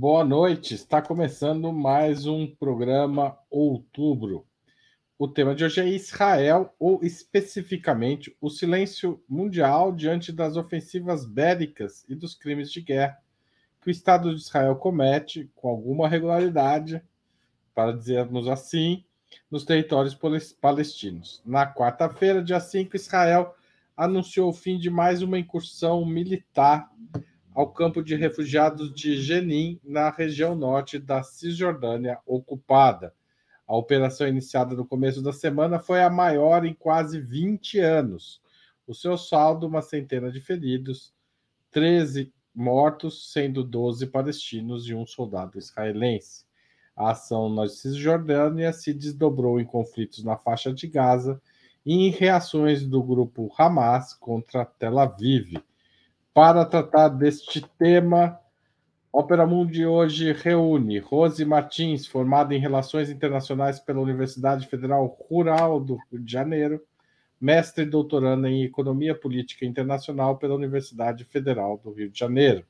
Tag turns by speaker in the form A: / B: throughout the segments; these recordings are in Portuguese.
A: Boa noite, está começando mais um programa Outubro. O tema de hoje é Israel, ou especificamente o silêncio mundial diante das ofensivas bélicas e dos crimes de guerra que o Estado de Israel comete com alguma regularidade, para dizermos assim, nos territórios palestinos. Na quarta-feira, dia 5, Israel anunciou o fim de mais uma incursão militar ao campo de refugiados de Jenin, na região norte da Cisjordânia ocupada. A operação iniciada no começo da semana foi a maior em quase 20 anos. O seu saldo, uma centena de feridos, 13 mortos, sendo 12 palestinos e um soldado israelense. A ação na Cisjordânia se desdobrou em conflitos na faixa de Gaza e em reações do grupo Hamas contra Tel Aviv. Para tratar deste tema, Ópera Mundi hoje reúne Rose Martins, formada em Relações Internacionais pela Universidade Federal Rural do Rio de Janeiro, mestre e doutoranda em Economia Política Internacional pela Universidade Federal do Rio de Janeiro.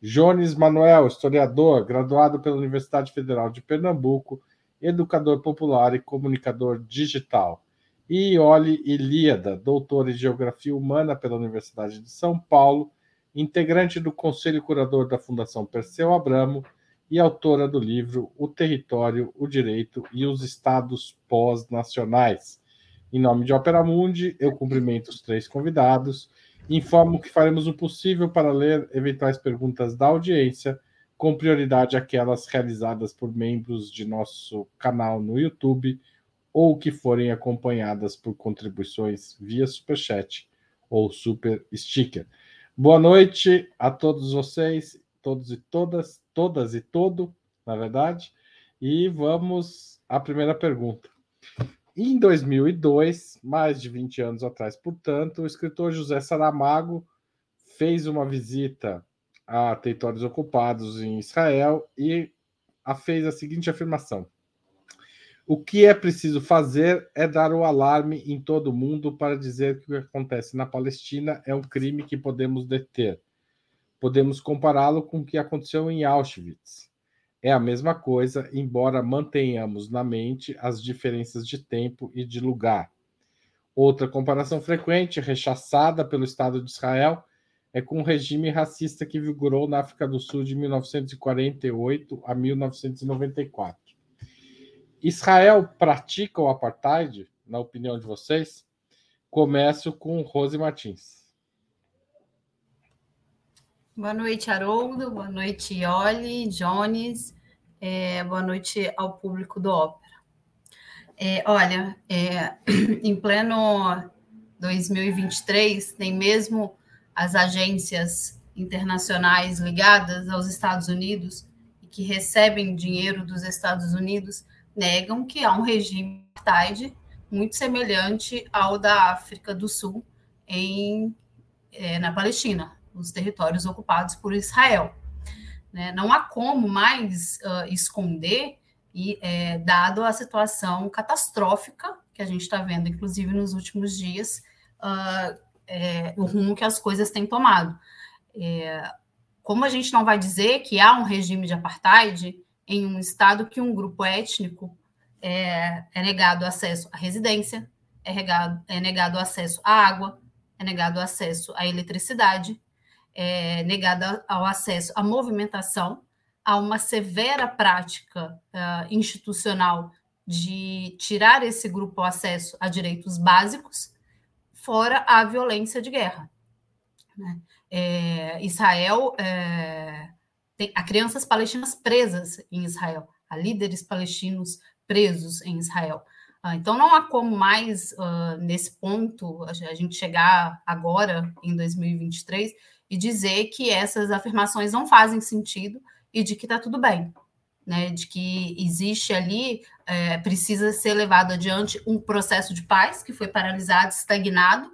A: Jones Manuel, historiador, graduado pela Universidade Federal de Pernambuco, educador popular e comunicador digital e Iole Ilíada, doutora em Geografia Humana pela Universidade de São Paulo, integrante do Conselho Curador da Fundação Perseu Abramo e autora do livro O Território, o Direito e os Estados Pós-Nacionais. Em nome de Opera Mundi, eu cumprimento os três convidados e informo que faremos o possível para ler eventuais perguntas da audiência, com prioridade aquelas realizadas por membros de nosso canal no YouTube ou que forem acompanhadas por contribuições via Superchat ou Super Sticker. Boa noite a todos vocês, todos e todas, todas e todo, na verdade. E vamos à primeira pergunta. Em 2002, mais de 20 anos atrás, portanto, o escritor José Saramago fez uma visita a territórios ocupados em Israel e a fez a seguinte afirmação: o que é preciso fazer é dar o alarme em todo mundo para dizer que o que acontece na Palestina é um crime que podemos deter. Podemos compará-lo com o que aconteceu em Auschwitz. É a mesma coisa, embora mantenhamos na mente as diferenças de tempo e de lugar. Outra comparação frequente, rechaçada pelo Estado de Israel, é com o regime racista que vigorou na África do Sul de 1948 a 1994. Israel pratica o apartheid, na opinião de vocês? Começo com Rose Martins.
B: Boa noite, Haroldo. Boa noite, Ioli, Jones. É, boa noite ao público do Ópera. É, olha, é, em pleno 2023, nem mesmo as agências internacionais ligadas aos Estados Unidos e que recebem dinheiro dos Estados Unidos negam que há um regime apartheid muito semelhante ao da África do Sul em, é, na Palestina, os territórios ocupados por Israel. Né? Não há como mais uh, esconder, e é, dado a situação catastrófica que a gente está vendo, inclusive nos últimos dias, uh, é, o rumo que as coisas têm tomado. Como a gente não vai dizer que há um regime de apartheid, em um estado que um grupo étnico é, é negado acesso à residência, é, regado, é negado acesso à água, é negado acesso à eletricidade, é negado ao acesso à movimentação, a uma severa prática uh, institucional de tirar esse grupo acesso a direitos básicos, fora a violência de guerra. Né? É, Israel é, tem, há crianças palestinas presas em Israel, há líderes palestinos presos em Israel. Uh, então, não há como mais, uh, nesse ponto, a gente chegar agora, em 2023, e dizer que essas afirmações não fazem sentido e de que está tudo bem. Né, de que existe ali, é, precisa ser levado adiante um processo de paz que foi paralisado, estagnado,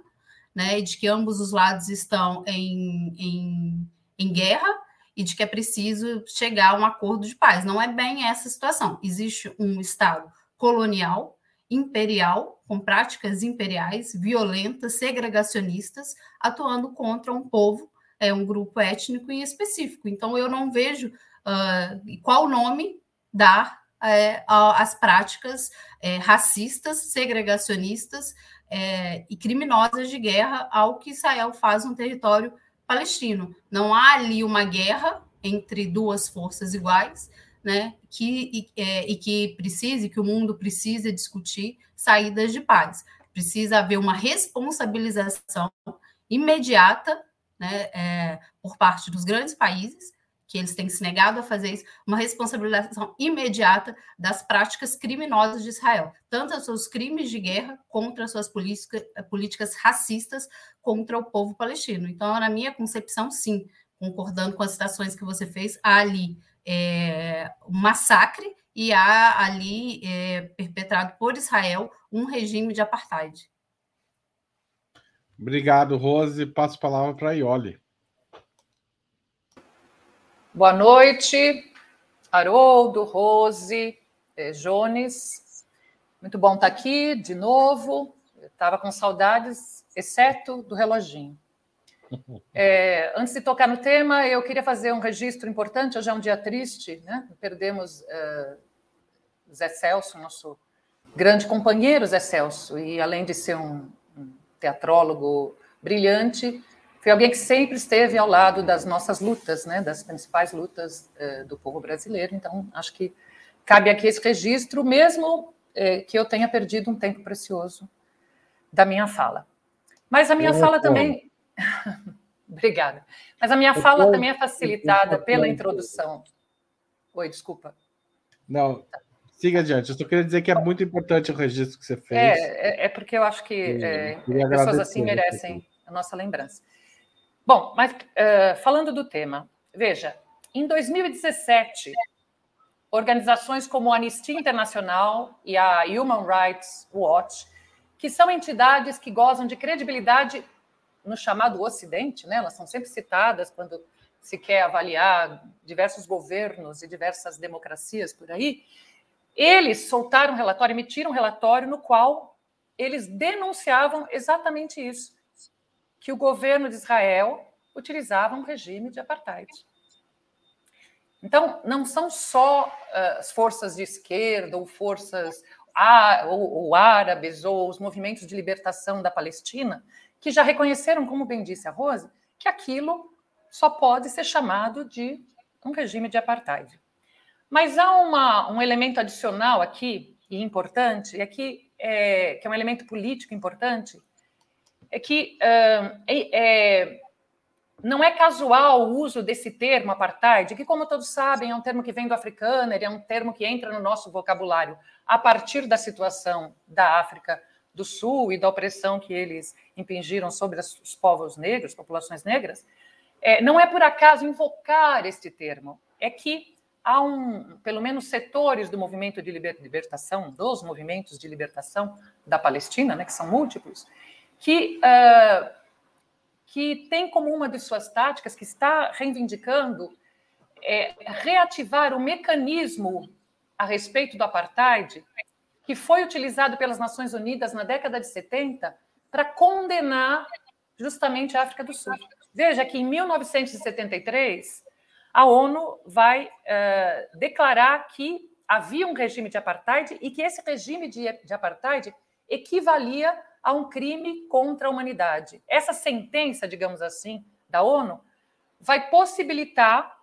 B: né, de que ambos os lados estão em, em, em guerra e de que é preciso chegar a um acordo de paz. Não é bem essa situação. Existe um Estado colonial, imperial, com práticas imperiais, violentas, segregacionistas, atuando contra um povo, é um grupo étnico em específico. Então, eu não vejo uh, qual nome dar é, às práticas é, racistas, segregacionistas é, e criminosas de guerra ao que Israel faz no território palestino. Não há ali uma guerra entre duas forças iguais, né, que, e, é, e que precise, que o mundo precisa discutir saídas de paz. Precisa haver uma responsabilização imediata né, é, por parte dos grandes países, que eles têm se negado a fazer isso, uma responsabilização imediata das práticas criminosas de Israel, tanto os seus crimes de guerra contra as suas política, políticas racistas contra o povo palestino. Então, na minha concepção, sim, concordando com as citações que você fez, há ali é, um massacre e há ali é, perpetrado por Israel um regime de apartheid.
A: Obrigado, Rose. Passo a palavra para a Ioli.
C: Boa noite, Haroldo, Rose, eh, Jones. Muito bom estar aqui de novo. Estava com saudades, exceto do reloginho. É, antes de tocar no tema, eu queria fazer um registro importante. Hoje é um dia triste, né? Perdemos uh, Zé Celso, nosso grande companheiro Zé Celso, e além de ser um, um teatrólogo brilhante, foi alguém que sempre esteve ao lado das nossas lutas, né, das principais lutas eh, do povo brasileiro. Então, acho que cabe aqui esse registro, mesmo eh, que eu tenha perdido um tempo precioso da minha fala. Mas a minha é, fala também. Obrigada. Mas a minha é fala também é facilitada pela introdução. Oi, desculpa.
A: Não, siga adiante. Eu só queria dizer que é muito importante o registro que você fez.
C: É, é, é porque eu acho que é, pessoas assim merecem a nossa lembrança. Bom, mas uh, falando do tema, veja, em 2017, organizações como a Anistia Internacional e a Human Rights Watch, que são entidades que gozam de credibilidade no chamado Ocidente, né? elas são sempre citadas quando se quer avaliar diversos governos e diversas democracias por aí, eles soltaram um relatório, emitiram um relatório no qual eles denunciavam exatamente isso que o governo de Israel utilizava um regime de apartheid. Então, não são só uh, as forças de esquerda ou forças ou, ou árabes ou os movimentos de libertação da Palestina que já reconheceram, como bem disse a Rose, que aquilo só pode ser chamado de um regime de apartheid. Mas há uma, um elemento adicional aqui, e importante, e aqui é, que é um elemento político importante, é que uh, é, é, não é casual o uso desse termo apartheid, que, como todos sabem, é um termo que vem do africano, é um termo que entra no nosso vocabulário a partir da situação da África do Sul e da opressão que eles impingiram sobre os povos negros, populações negras. É, não é por acaso invocar este termo, é que há um, pelo menos setores do movimento de libertação, dos movimentos de libertação da Palestina, né, que são múltiplos, que, uh, que tem como uma de suas táticas, que está reivindicando, é, reativar o mecanismo a respeito do apartheid, que foi utilizado pelas Nações Unidas na década de 70 para condenar justamente a África do Sul. Veja que em 1973 a ONU vai uh, declarar que havia um regime de apartheid e que esse regime de, de apartheid equivalia a um crime contra a humanidade. Essa sentença, digamos assim, da ONU, vai possibilitar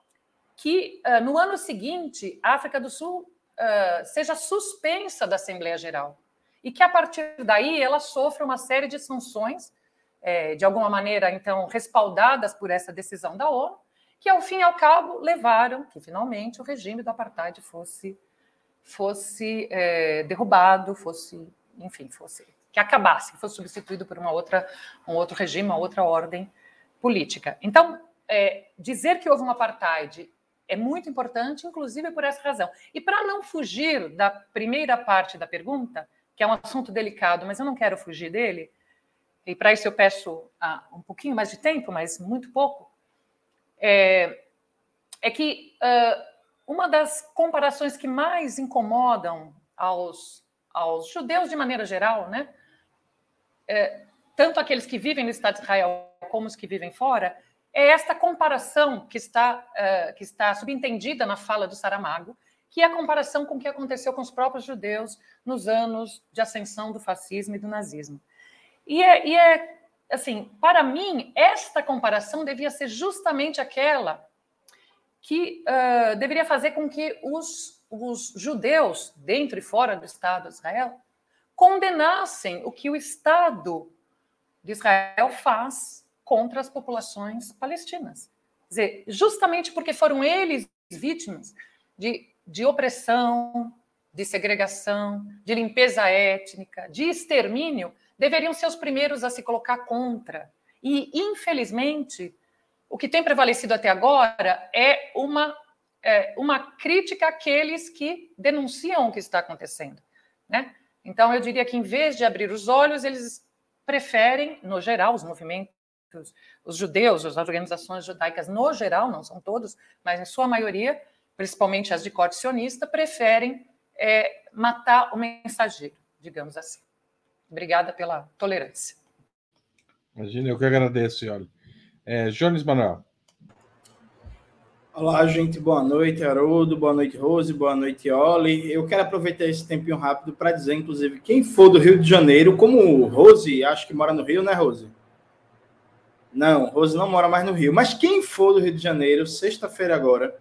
C: que uh, no ano seguinte a África do Sul uh, seja suspensa da Assembleia Geral e que a partir daí ela sofra uma série de sanções, é, de alguma maneira, então, respaldadas por essa decisão da ONU, que ao fim e ao cabo levaram que finalmente o regime do apartheid fosse fosse derrubado, fosse, enfim, fosse que acabasse, que fosse substituído por uma outra, um outro regime, uma outra ordem política. Então, é, dizer que houve um apartheid é muito importante, inclusive por essa razão. E para não fugir da primeira parte da pergunta, que é um assunto delicado, mas eu não quero fugir dele, e para isso eu peço ah, um pouquinho mais de tempo, mas muito pouco, é, é que uh, uma das comparações que mais incomodam aos, aos judeus de maneira geral, né, é, tanto aqueles que vivem no Estado de Israel como os que vivem fora, é esta comparação que está, uh, que está subentendida na fala do Saramago, que é a comparação com o que aconteceu com os próprios judeus nos anos de ascensão do fascismo e do nazismo. E é, e é assim, para mim, esta comparação devia ser justamente aquela que uh, deveria fazer com que os, os judeus, dentro e fora do Estado de Israel, condenassem o que o Estado de Israel faz contra as populações palestinas. Quer dizer, justamente porque foram eles vítimas de, de opressão, de segregação, de limpeza étnica, de extermínio, deveriam ser os primeiros a se colocar contra. E, infelizmente, o que tem prevalecido até agora é uma, é, uma crítica àqueles que denunciam o que está acontecendo. Né? Então, eu diria que, em vez de abrir os olhos, eles preferem, no geral, os movimentos, os judeus, as organizações judaicas, no geral, não são todos, mas em sua maioria, principalmente as de corte sionista, preferem é, matar o mensageiro, digamos assim. Obrigada pela tolerância.
A: Imagina, eu que agradeço, senhora. É, Jones Manuel.
D: Olá, gente. Boa noite, Haroldo. Boa noite, Rose. Boa noite, Oli. Eu quero aproveitar esse tempinho rápido para dizer, inclusive, quem for do Rio de Janeiro, como Rose, acho que mora no Rio, né, Rose? Não, Rose não mora mais no Rio. Mas quem for do Rio de Janeiro, sexta-feira agora,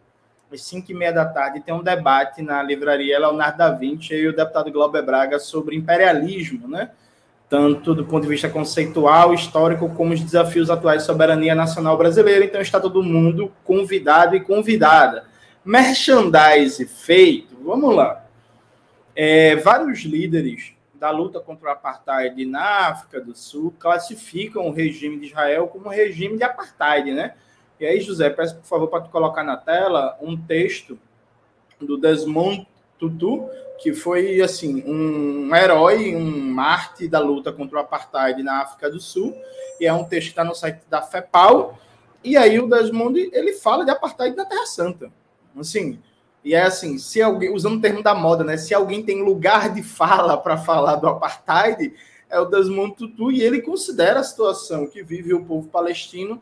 D: às 5 e meia da tarde, tem um debate na livraria Leonardo da Vinci e o deputado Glauber Braga sobre imperialismo, né? Tanto do ponto de vista conceitual, histórico, como os desafios atuais de soberania nacional brasileira. Então, está todo mundo convidado e convidada. Merchandise feito, vamos lá. É, vários líderes da luta contra o apartheid na África do Sul classificam o regime de Israel como regime de apartheid, né? E aí, José, peço por favor para tu colocar na tela um texto do Desmond Tutu, que foi assim um herói, um mártir da luta contra o apartheid na África do Sul, e é um texto que está no site da FEPAL. E aí o Desmond ele fala de apartheid na Terra Santa, assim. E é assim, se alguém usando o termo da moda, né? Se alguém tem lugar de fala para falar do apartheid, é o Desmond Tutu e ele considera a situação que vive o povo palestino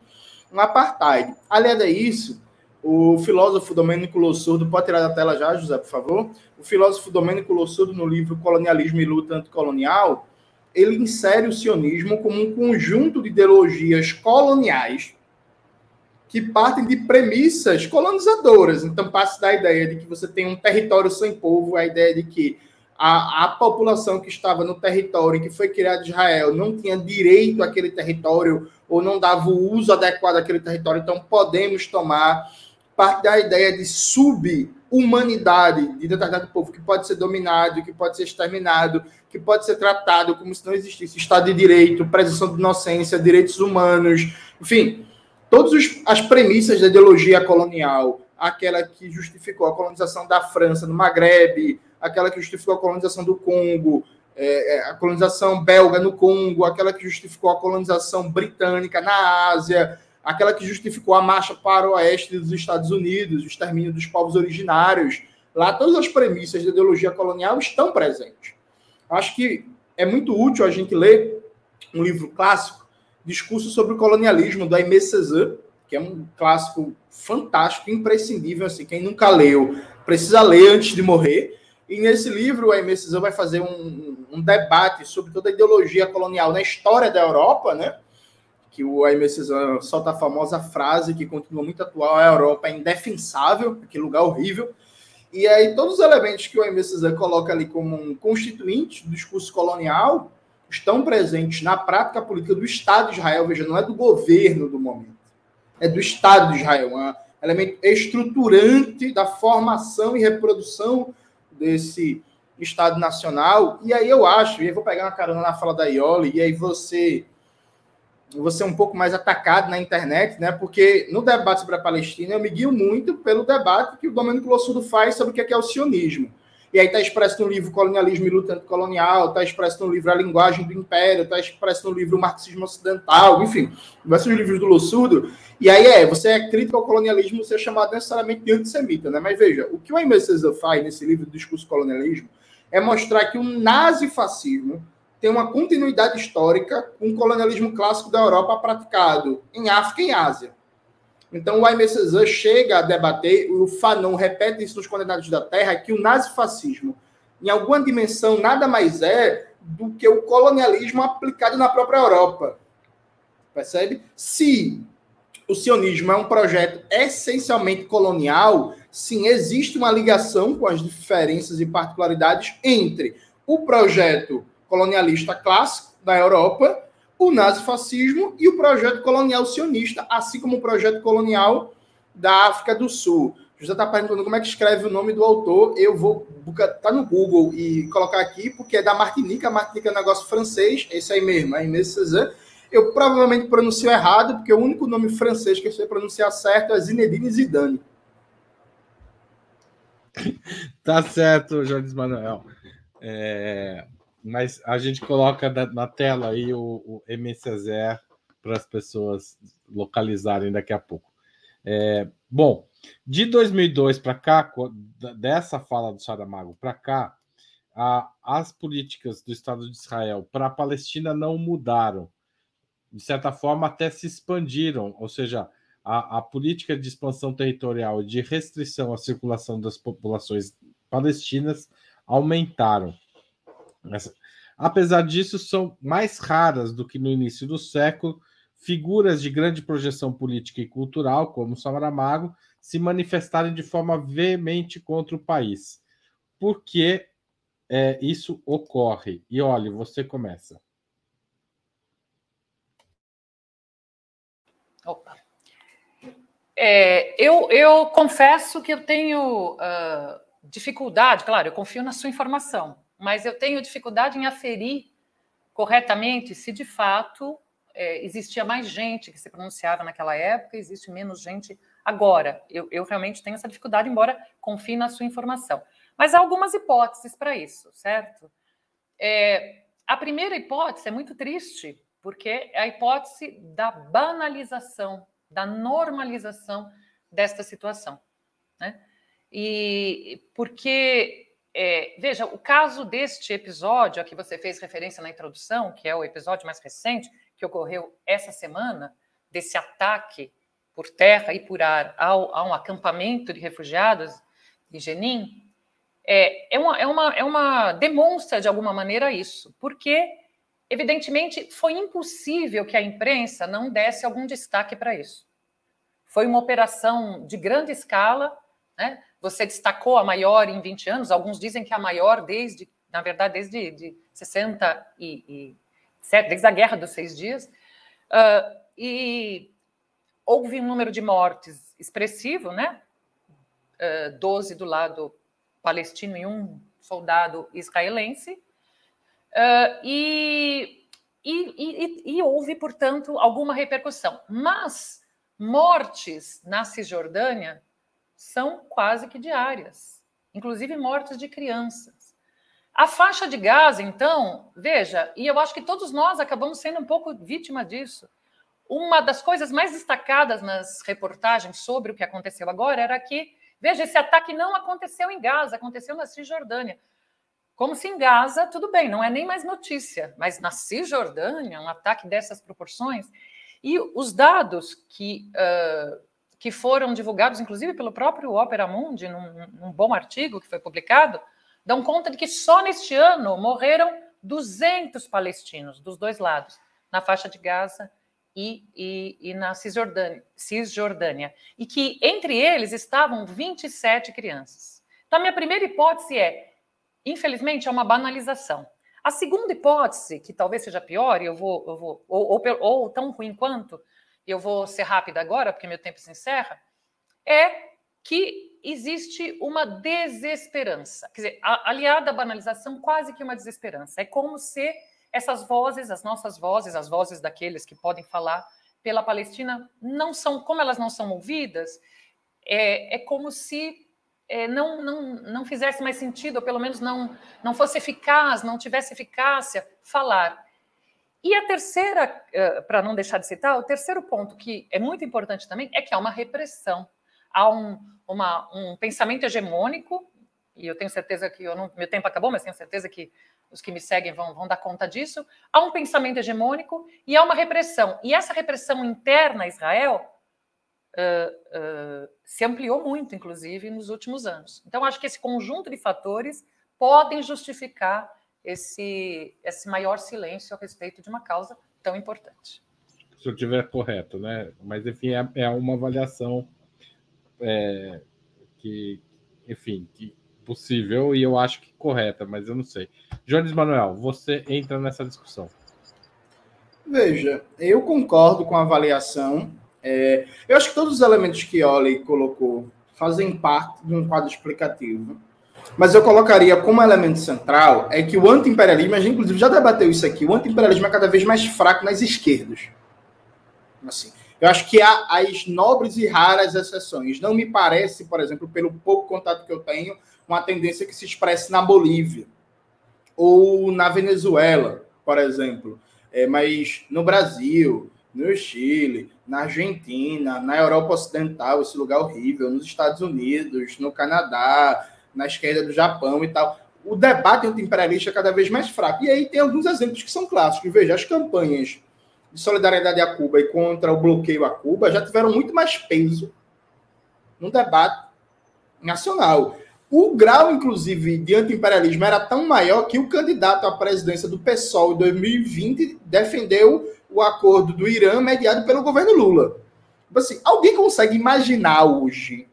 D: um apartheid. Aliás, é isso o filósofo Domênico Lossurdo, pode tirar da tela já, José, por favor? O filósofo Domênico Lossurdo, no livro Colonialismo e Luta Anticolonial, ele insere o sionismo como um conjunto de ideologias coloniais que partem de premissas colonizadoras. Então, parte da ideia de que você tem um território sem povo, a ideia de que a, a população que estava no território que foi criado Israel não tinha direito àquele território ou não dava o uso adequado àquele território. Então, podemos tomar parte da ideia de sub-humanidade de determinado povo que pode ser dominado, que pode ser exterminado, que pode ser tratado como se não existisse Estado de Direito, presunção de inocência, direitos humanos, enfim, todas as premissas da ideologia colonial, aquela que justificou a colonização da França no Maghreb, aquela que justificou a colonização do Congo, é, é a colonização belga no Congo, aquela que justificou a colonização britânica na Ásia, aquela que justificou a marcha para o oeste dos Estados Unidos, o extermínio dos povos originários. Lá, todas as premissas da ideologia colonial estão presentes. Acho que é muito útil a gente ler um livro clássico, Discurso sobre o Colonialismo, do Aimé Césaire, que é um clássico fantástico, imprescindível. Assim, quem nunca leu, precisa ler antes de morrer. E nesse livro, o Aimé Césaire vai fazer um, um debate sobre toda a ideologia colonial na história da Europa, né? Que o Césaire solta a famosa frase que continua muito atual, a Europa é indefensável, aquele lugar horrível. E aí todos os elementos que o Césaire coloca ali como um constituinte do discurso colonial estão presentes na prática política do Estado de Israel, veja, não é do governo do momento, é do Estado de Israel, é um elemento estruturante da formação e reprodução desse Estado nacional. E aí eu acho, e vou pegar uma carona na fala da Ioli, e aí você você um pouco mais atacado na internet, né? Porque no debate sobre a Palestina eu me guio muito pelo debate que o Domênico Lossudo faz sobre o que é, o sionismo. E aí está expresso no livro Colonialismo e Luta Anticolonial, está expresso no livro A Linguagem do Império, está expresso no livro Marxismo Ocidental, enfim, diversos livros do Lossudo. E aí é, você é crítico ao colonialismo, você é chamado necessariamente de antissemita, né? Mas veja, o que o César faz nesse livro Discurso Colonialismo é mostrar que o nazifascismo tem uma continuidade histórica com o colonialismo clássico da Europa praticado em África e em Ásia. Então o Aimé Césaire chega a debater, o Fanon repete isso nos Condenados da Terra, que o nazifascismo, em alguma dimensão, nada mais é do que o colonialismo aplicado na própria Europa. Percebe? Se o sionismo é um projeto essencialmente colonial, sim, existe uma ligação com as diferenças e particularidades entre o projeto colonialista clássico da Europa o nazifascismo e o projeto colonial sionista, assim como o projeto colonial da África do Sul. José está perguntando como é que escreve o nome do autor. Eu vou tá no Google e colocar aqui, porque é da Martinica. Martinica é um negócio francês, esse aí mesmo, é Inês Cezanne. Eu provavelmente pronuncio errado, porque o único nome francês que eu sei pronunciar certo é Zinedine Zidane.
A: tá certo, Jorge Manuel. É, mas a gente coloca na, tela aí o, o MCZer para as pessoas localizarem daqui a pouco. É, bom, de 2002 para cá, dessa fala do Saramago para cá, a, as políticas do Estado de Israel para a Palestina não mudaram. De certa forma, até se expandiram, ou seja, a, a política de expansão territorial e de restrição à circulação das populações palestinas aumentaram. Apesar disso, são mais raras do que no início do século figuras de grande projeção política e cultural, como Saramago, se manifestarem de forma veemente contra o país. Por que é, isso ocorre? E olha, você começa.
C: Opa. É, eu, eu confesso que eu tenho uh, dificuldade, claro, eu confio na sua informação, mas eu tenho dificuldade em aferir corretamente se de fato é, existia mais gente que se pronunciava naquela época, existe menos gente agora. Eu, eu realmente tenho essa dificuldade, embora confie na sua informação. Mas há algumas hipóteses para isso, certo? É, a primeira hipótese é muito triste, porque é a hipótese da banalização, da normalização desta situação. Né? E porque é, veja, o caso deste episódio a que você fez referência na introdução, que é o episódio mais recente, que ocorreu essa semana, desse ataque por terra e por ar ao, a um acampamento de refugiados de Jenin, é, é, uma, é, uma, é uma demonstra de alguma maneira isso, porque evidentemente foi impossível que a imprensa não desse algum destaque para isso. Foi uma operação de grande escala, né? Você destacou a maior em 20 anos, alguns dizem que a maior desde, na verdade, desde de 67, desde a Guerra dos Seis Dias. Uh, e houve um número de mortes expressivo, né? Uh, 12 do lado palestino e um soldado israelense. Uh, e, e, e, e, houve, portanto, alguma repercussão. Mas mortes na Cisjordânia são quase que diárias, inclusive mortes de crianças. A faixa de Gaza, então, veja, e eu acho que todos nós acabamos sendo um pouco vítima disso. Uma das coisas mais destacadas nas reportagens sobre o que aconteceu agora era que, veja, esse ataque não aconteceu em Gaza, aconteceu na Cisjordânia. Como se em Gaza, tudo bem, não é nem mais notícia, mas na Cisjordânia, um ataque dessas proporções. E os dados que uh, que foram divulgados, inclusive pelo próprio Opera Mundi, num, num bom artigo que foi publicado, dão conta de que só neste ano morreram 200 palestinos dos dois lados, na faixa de Gaza e, e, e, na Cisjordânia, Cisjordânia, e que entre eles estavam 27 crianças. Então, a minha primeira hipótese é, infelizmente, é uma banalização. A segunda hipótese, que talvez seja pior, eu vou, eu vou ou, ou, ou tão ruim quanto, eu vou ser rápida agora, porque meu tempo se encerra, é que existe uma desesperança. Quer dizer, aliada à banalização, quase que uma desesperança. É como se essas vozes, as nossas vozes, as vozes daqueles que podem falar pela Palestina, não são, como elas não são ouvidas, é, é como se é, não, não, não fizesse mais sentido, ou pelo menos não, não fosse eficaz, não tivesse eficácia falar. E a terceira, eh, para não deixar de citar, o terceiro ponto que é muito importante também é que há uma repressão, há um, uma, um pensamento hegemônico, e eu tenho certeza que não, meu tempo acabou, mas tenho certeza que os que me seguem vão, vão dar conta disso. Há um pensamento hegemônico e há uma repressão. E essa repressão interna a Israel uh, uh, se ampliou muito, inclusive, nos últimos anos. Então, acho que esse conjunto de fatores podem justificar esse, esse maior silêncio a respeito de uma causa tão importante.
A: Se eu estiver correto, né? Mas, enfim, é, é uma avaliação é, que, enfim, que possível e eu acho que correta, mas eu não sei. Jones Manuel, você entra nessa discussão.
D: Veja, eu concordo com a avaliação. É, eu acho que todos os elementos que Oli colocou fazem parte de um quadro explicativo. Mas eu colocaria como elemento central é que o anti-imperialismo, a gente inclusive já debateu isso aqui, o anti-imperialismo é cada vez mais fraco nas esquerdas. Assim, eu acho que há as nobres e raras exceções. Não me parece, por exemplo, pelo pouco contato que eu tenho, uma tendência que se expresse na Bolívia ou na Venezuela, por exemplo. É, mas no Brasil, no Chile, na Argentina, na Europa Ocidental, esse lugar horrível, nos Estados Unidos, no Canadá, na esquerda do Japão e tal. O debate anti-imperialista é cada vez mais fraco. E aí tem alguns exemplos que são clássicos. Veja, as campanhas de solidariedade a Cuba e contra o bloqueio a Cuba já tiveram muito mais peso no debate nacional. O grau, inclusive, de anti-imperialismo era tão maior que o candidato à presidência do PSOL em 2020 defendeu o acordo do Irã mediado pelo governo Lula. Tipo assim, alguém consegue imaginar hoje?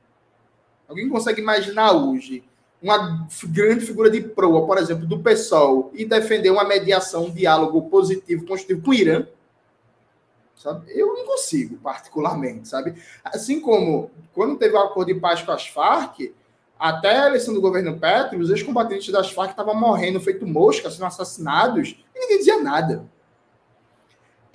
D: Alguém consegue imaginar hoje uma grande figura de proa, por exemplo, do PSOL e defender uma mediação, um diálogo positivo, construtivo com o Irã? Sabe? Eu não consigo, particularmente, sabe? Assim como quando teve o acordo de paz com as Farc, até a eleição do governo Petro, os ex-combatentes das Farc estavam morrendo feito mosca, sendo assassinados, e ninguém dizia nada.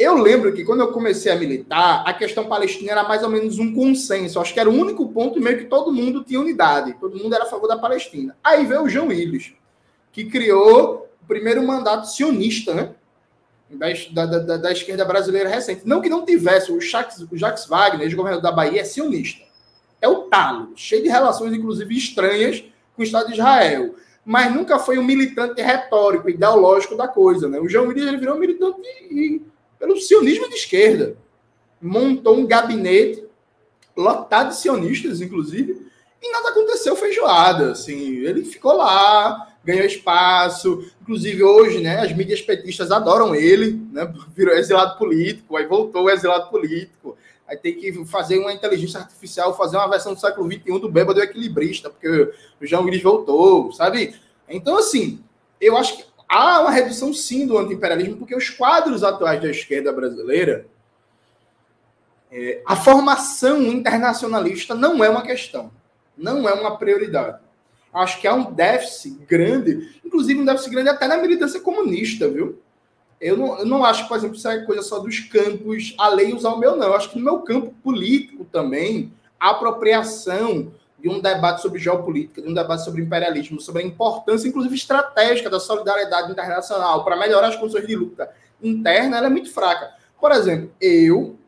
D: Eu lembro que quando eu comecei a militar, a questão palestina era mais ou menos um consenso. Acho que era o único ponto meio que todo mundo tinha unidade. Todo mundo era a favor da Palestina. Aí veio o João Willis, que criou o primeiro mandato sionista, né? Da, da, da, da esquerda brasileira recente. Não que não tivesse, o Jacques, o Jacques Wagner, ex-governador da Bahia, é sionista é o talo, cheio de relações, inclusive, estranhas com o Estado de Israel. Mas nunca foi um militante retórico, ideológico da coisa. Né? O João Willis ele virou um militante pelo sionismo de esquerda. Montou um gabinete lotado de sionistas, inclusive, e nada aconteceu feijoada. Assim, ele ficou lá, ganhou espaço. Inclusive, hoje, né, as mídias petistas adoram ele, né? Virou exilado político, aí voltou exilado político. Aí tem que fazer uma inteligência artificial, fazer uma versão do século XXI do bêbado equilibrista, porque o João Willis voltou, sabe? Então, assim, eu acho que há uma redução sim do anti-imperialismo, porque os quadros atuais da esquerda brasileira, é, a formação internacionalista não é uma questão, não é uma prioridade. Acho que há um déficit grande, inclusive um déficit grande até na militância comunista, viu? Eu não, eu não acho, por exemplo, isso é coisa só dos campos alheios ao meu, não. Eu acho que no meu campo político também, a apropriação de um debate sobre geopolítica, de um debate sobre imperialismo, sobre a importância, inclusive estratégica, da solidariedade internacional para melhorar as condições de luta interna, ela é muito fraca. Por exemplo, eu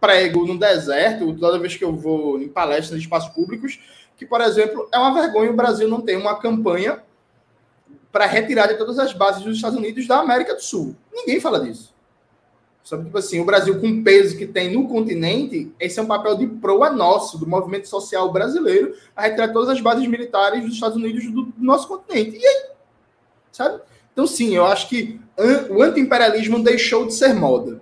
D: prego no deserto, toda vez que eu vou em palestras em espaços públicos, que, por exemplo, é uma vergonha o Brasil não ter uma campanha para retirar de todas as bases dos Estados Unidos da América do Sul. Ninguém fala disso. Sabe, tipo assim, o Brasil, com o peso que tem no continente, esse é um papel de proa nosso, do movimento social brasileiro, a retirar todas as bases militares dos Estados Unidos do, do nosso continente. E aí? Sabe? Então, sim, eu acho que o anti-imperialismo deixou de ser moda.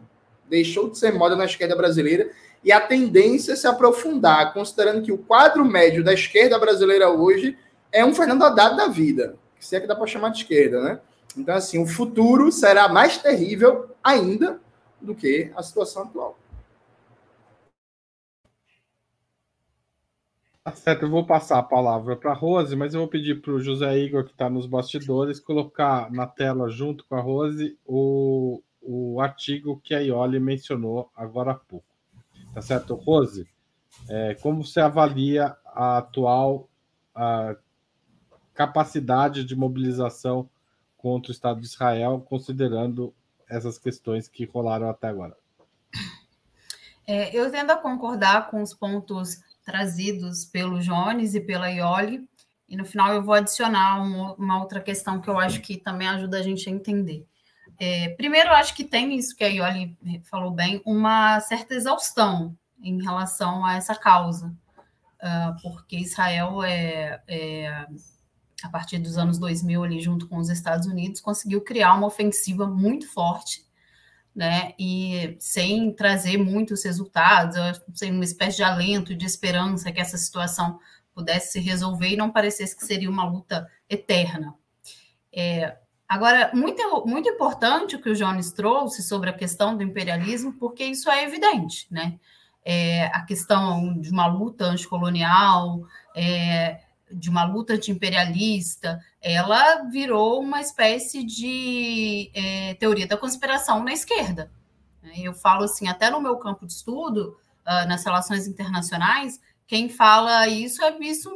D: Deixou de ser moda na esquerda brasileira e a tendência é se aprofundar, considerando que o quadro médio da esquerda brasileira hoje é um Fernando Haddad da vida se é que dá para chamar de esquerda, né? Então, assim, o futuro será mais terrível ainda do que a situação atual.
A: Tá certo, eu vou passar a palavra para a Rose, mas eu vou pedir para o José Igor, que está nos bastidores, colocar na tela, junto com a Rose, o, o artigo que a Ioli mencionou agora há pouco. Tá certo, Rose? É, como você avalia a atual a capacidade de mobilização contra o Estado de Israel, considerando essas questões que rolaram até agora.
B: É, eu tendo a concordar com os pontos trazidos pelo Jones e pela Ioli, e no final eu vou adicionar uma, uma outra questão que eu acho que também ajuda a gente a entender. É, primeiro, eu acho que tem isso que a Ioli falou bem, uma certa exaustão em relação a essa causa, uh, porque Israel é, é, a partir dos anos 2000 ali junto com os Estados Unidos conseguiu criar uma ofensiva muito forte, né? E sem trazer muitos resultados, sem uma espécie de alento, de esperança que essa situação pudesse se resolver e não parecesse que seria uma luta eterna. É, agora, muito, muito importante o que o Jones trouxe sobre a questão do imperialismo, porque isso é evidente, né? É, a questão de uma luta anticolonial, é, de uma luta anti-imperialista, ela virou uma espécie de é, teoria da conspiração na esquerda. Eu falo assim, até no meu campo de estudo, uh, nas relações internacionais, quem fala isso é visto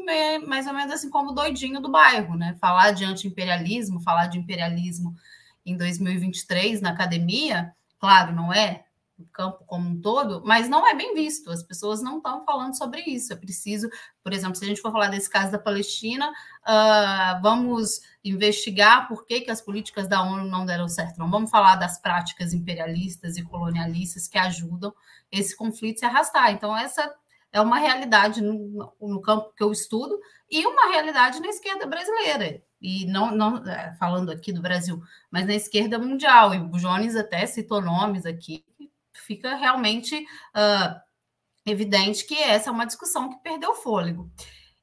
B: mais ou menos assim como doidinho do bairro, né? Falar de anti-imperialismo, falar de imperialismo em 2023 na academia, claro, não é o campo como um todo, mas não é bem visto. As pessoas não estão falando sobre isso. É preciso, por exemplo, se a gente for falar desse caso da Palestina, uh, vamos investigar por que, que as políticas da ONU não deram certo. Não vamos falar das práticas imperialistas e colonialistas que ajudam esse conflito se arrastar. Então, essa é uma realidade no, no, campo que eu estudo e uma realidade na esquerda brasileira. E não, não é, falando aqui do Brasil, mas na esquerda mundial. E o Jones até citou nomes aqui, fica realmente uh, evidente que essa é uma discussão que perdeu fôlego.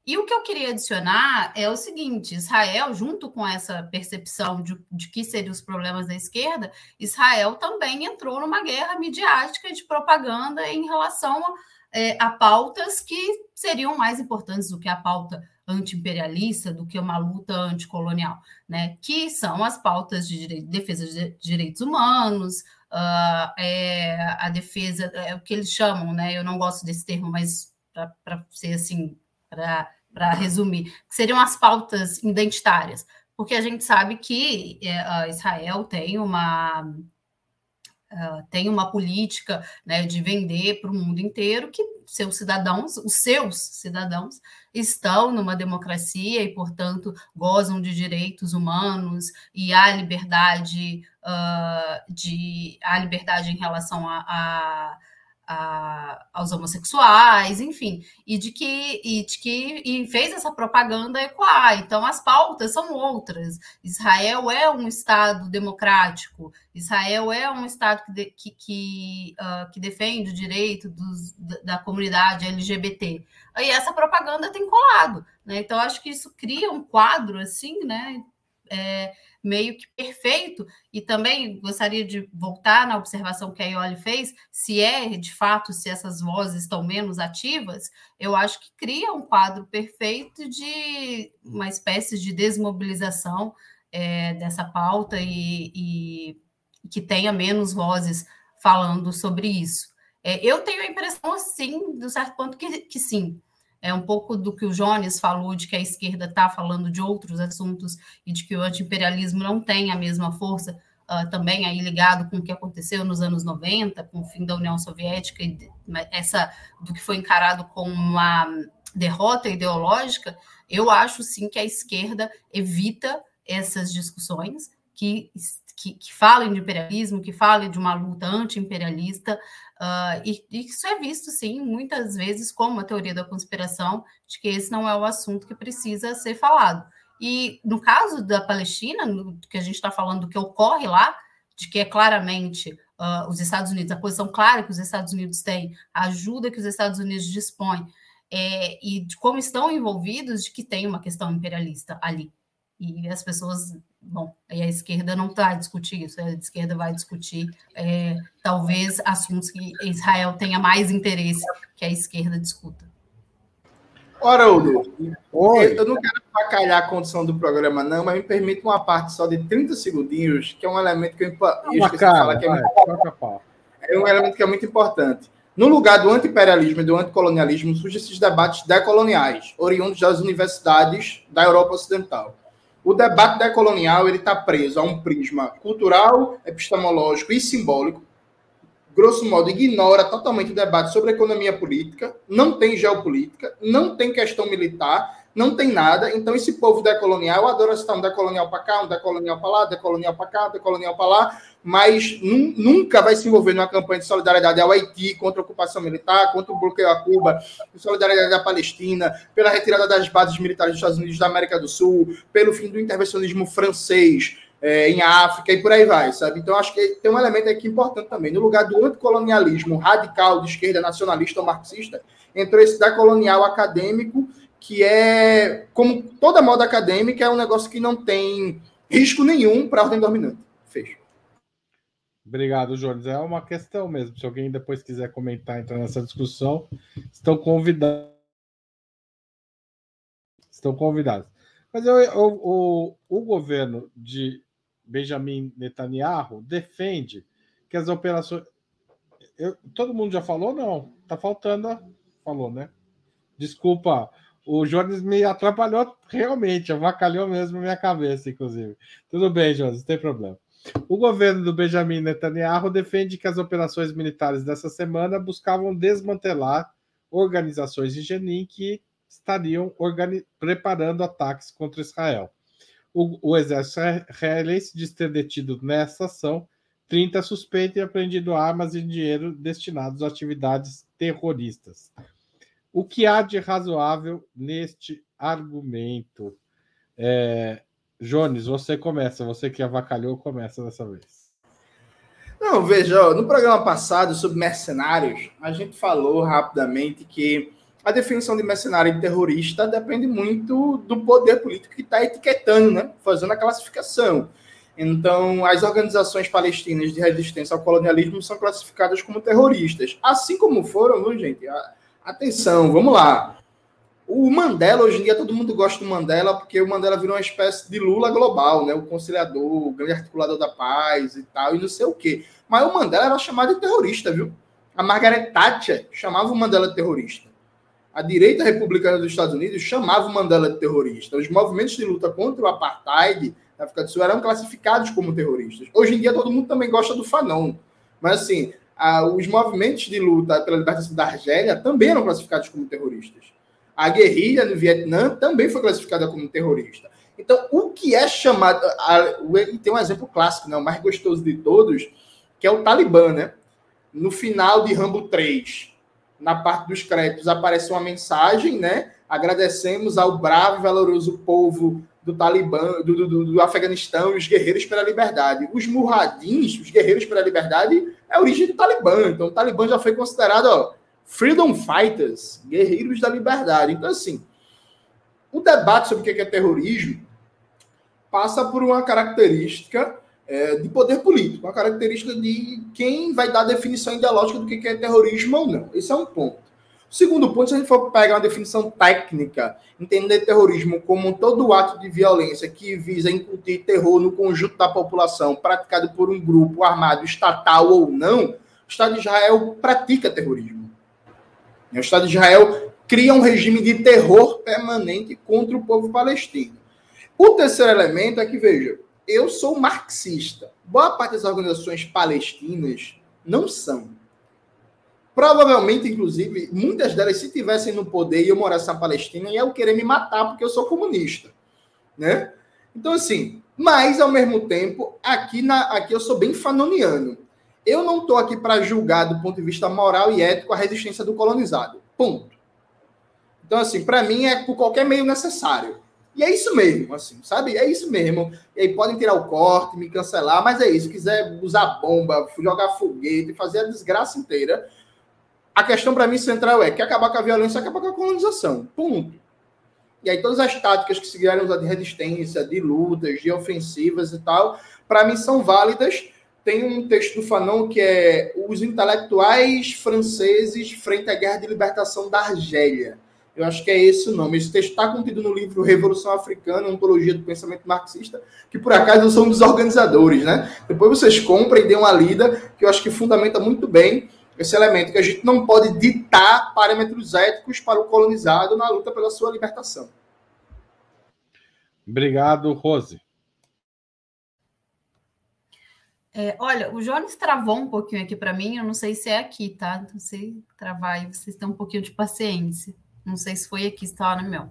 B: E o que eu queria adicionar é o seguinte: Israel, junto com essa percepção de, de que seriam os problemas da esquerda, Israel também entrou numa guerra midiática de propaganda em relação a é, a pautas que seriam mais importantes do que a pauta anti-imperialista, do que uma luta anticolonial, né? que são as pautas de defesa de direitos humanos, uh, é, a defesa, é o que eles chamam, né? eu não gosto desse termo, mas para ser assim, para resumir, que seriam as pautas identitárias, porque a gente sabe que é, Israel tem uma Uh, tem uma política né, de vender para o mundo inteiro que seus cidadãos, os seus cidadãos, estão numa democracia e, portanto, gozam de direitos humanos e há liberdade uh, de há liberdade em relação a, a a, aos homossexuais, enfim, e de que e de que e fez essa propaganda ecoar. Então as pautas são outras. Israel é um estado democrático. Israel é um estado que, de, que, que, uh, que defende o direito dos, da comunidade LGBT. E essa propaganda tem colado, né? Então acho que isso cria um quadro assim, né? É, meio que perfeito. E também gostaria de voltar na observação que a Ioli fez, se é de fato, se essas vozes estão menos ativas, eu acho que cria um quadro perfeito de uma espécie de desmobilização é, dessa pauta e, e, que tenha menos vozes falando sobre isso. É, eu tenho a impressão, sim, de certo ponto, que, que sim, é um pouco do que o Jones falou, de que a esquerda está falando de outros assuntos e de que o antiimperialismo não tem a mesma força, uh, também aí ligado com o que aconteceu nos anos 90, com o fim da União Soviética, e essa do que foi encarado como uma derrota ideológica, eu acho sim que a esquerda evita essas discussões, que, que, que falem de imperialismo, que falem de uma luta anti-imperialista, Uh, e, e, isso é visto, sim, muitas vezes como uma teoria da conspiração, de que esse não é o assunto que precisa ser falado. E no caso da Palestina, no, que a gente está falando do que ocorre lá, de que é claramente uh, os Estados Unidos, a posição clara que os Estados Unidos têm, a ajuda que os Estados Unidos dispõem, é, e de como estão envolvidos, de que tem uma questão imperialista ali. E as pessoas bom, aí a esquerda não vai discutir isso, a esquerda vai discutir é, talvez assuntos que Israel tenha mais interesse que a esquerda discuta.
D: Ora, Udo, Oi. eu não quero facalhar a condição do programa, não, mas me permite uma parte só de 30 segundinhos, que é um elemento que eu, eu esqueci cara, de falar que é, vai, muito, é um elemento que é muito importante. No lugar do anti-imperialismo e do anticolonialismo, surgem esses debates decoloniais, oriundos das universidades da Europa Ocidental. O debate decolonial ele está preso a um prisma cultural, epistemológico e simbólico. Grosso modo, ignora totalmente o debate sobre economia política, não tem geopolítica, não tem questão militar, não tem nada. Então, esse povo decolonial adora citar um decolonial para cá, um decolonial para lá, decolonial para cá, decolonial para lá, mas nunca vai se envolver numa campanha de solidariedade ao Haiti, contra a ocupação militar, contra o bloqueio a Cuba, de solidariedade à Palestina, pela retirada das bases militares dos Estados Unidos da América do Sul, pelo fim do intervencionismo francês é, em África e por aí vai, sabe? Então, acho que tem um elemento aqui importante também. No lugar do anticolonialismo radical de esquerda nacionalista ou marxista, entrou esse decolonial acadêmico, que é, como toda moda acadêmica, é um negócio que não tem risco nenhum para a ordem dominante. Fecho.
A: Obrigado, Jones. É uma questão mesmo. Se alguém depois quiser comentar, entrar nessa discussão, estão convidados. Estão convidados. Mas eu, eu, o, o governo de Benjamin Netanyahu defende que as operações. Eu, todo mundo já falou? Não. Tá faltando. Falou, né? Desculpa. O Jones me atrapalhou realmente, avacalhou mesmo minha cabeça, inclusive. Tudo bem, Jones, não tem problema. O governo do Benjamin Netanyahu defende que as operações militares dessa semana buscavam desmantelar organizações em Jenin que estariam preparando ataques contra Israel. O, o exército israelense diz ter detido nessa ação 30 suspeitos e apreendido armas e dinheiro destinados a atividades terroristas. O que há de razoável neste argumento? É, Jones, você começa, você que avacalhou, começa dessa vez.
D: Não, veja, no programa passado sobre mercenários, a gente falou rapidamente que a definição de mercenário e terrorista depende muito do poder político que está etiquetando, né? fazendo a classificação. Então, as organizações palestinas de resistência ao colonialismo são classificadas como terroristas. Assim como foram, viu, gente? Atenção, vamos lá. O Mandela, hoje em dia, todo mundo gosta do Mandela, porque o Mandela virou uma espécie de Lula global, né? O conciliador, o grande articulador da paz e tal, e não sei o quê. Mas o Mandela era chamado de terrorista, viu? A Margaret Thatcher chamava o Mandela de terrorista a direita republicana dos Estados Unidos chamava o Mandela de terrorista. Os movimentos de luta contra o apartheid na África do Sul eram classificados como terroristas. Hoje em dia todo mundo também gosta do Fanon. Mas assim, a, os movimentos de luta pela libertação da Argélia também eram classificados como terroristas. A guerrilha no Vietnã também foi classificada como terrorista. Então, o que é chamado. A, tem um exemplo clássico, né, o mais gostoso de todos, que é o Talibã, né? No final de Rambo 3, na parte dos créditos aparece uma mensagem, né? Agradecemos ao bravo e valoroso povo do Talibã, do, do, do Afeganistão, os guerreiros pela liberdade. Os murradins, os guerreiros pela liberdade, é a origem do Talibã. Então, o Talibã já foi considerado ó, freedom fighters, guerreiros da liberdade. Então, assim, o debate sobre o que é terrorismo passa por uma característica é, de poder político, uma característica de quem vai dar a definição ideológica do que é terrorismo ou não. Esse é um ponto. O segundo ponto, se a gente for pegar uma definição técnica, entender terrorismo como todo ato de violência que visa incutir terror no conjunto da população, praticado por um grupo armado estatal ou não, o Estado de Israel pratica terrorismo. O Estado de Israel cria um regime de terror permanente contra o povo palestino. O terceiro elemento é que, veja, eu sou marxista. Boa parte das organizações palestinas não são. Provavelmente, inclusive, muitas delas, se tivessem no poder e eu morasse na Palestina, iam querer me matar porque eu sou comunista. Né? Então, assim, mas ao mesmo tempo, aqui, na, aqui eu sou bem fanoniano. Eu não estou aqui para julgar do ponto de vista moral e ético a resistência do colonizado. Ponto. Então, assim, para mim é por qualquer meio necessário. E é isso mesmo, assim, sabe? É isso mesmo. E aí podem tirar o corte, me cancelar, mas é isso. Se quiser usar bomba, jogar foguete, fazer a desgraça inteira. A questão para mim central é que acabar com a violência, acabar com a colonização. Ponto. E aí todas as táticas que se usar de resistência, de lutas, de ofensivas e tal, para mim são válidas. Tem um texto do Fanon que é os intelectuais franceses frente à guerra de libertação da Argélia eu acho que é esse o nome. Esse texto está contido no livro Revolução Africana, Ontologia do Pensamento Marxista, que por acaso eu sou um dos organizadores, né? Depois vocês comprem dêem uma lida, que eu acho que fundamenta muito bem esse elemento, que a gente não pode ditar parâmetros éticos para o colonizado na luta pela sua libertação.
A: Obrigado, Rose.
B: É, olha, o Jones travou um pouquinho aqui para mim, eu não sei se é aqui, tá? Não sei travar aí, vocês têm um pouquinho de paciência. Não sei se foi aqui, está no meu.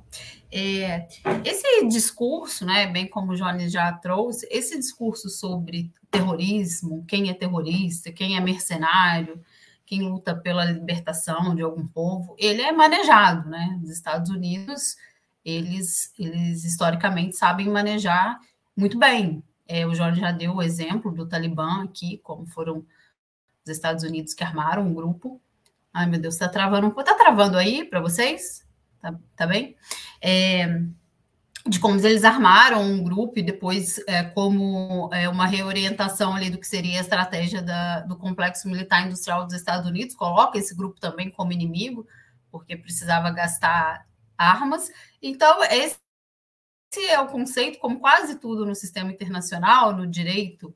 B: É, esse discurso, né, bem como o Jones já trouxe, esse discurso sobre terrorismo, quem é terrorista, quem é mercenário, quem luta pela libertação de algum povo, ele é manejado, né? Os Estados Unidos, eles, eles historicamente sabem manejar muito bem. É, o Jorge já deu o exemplo do Talibã aqui, como foram os Estados Unidos que armaram um grupo. Ai, meu Deus, está travando. Está travando aí para vocês? Tá, tá bem? É, de como eles armaram um grupo e depois é, como é, uma reorientação ali do que seria a estratégia da, do complexo militar industrial dos Estados Unidos, coloca esse grupo também como inimigo, porque precisava gastar armas. Então, esse é o conceito, como quase tudo no sistema internacional, no direito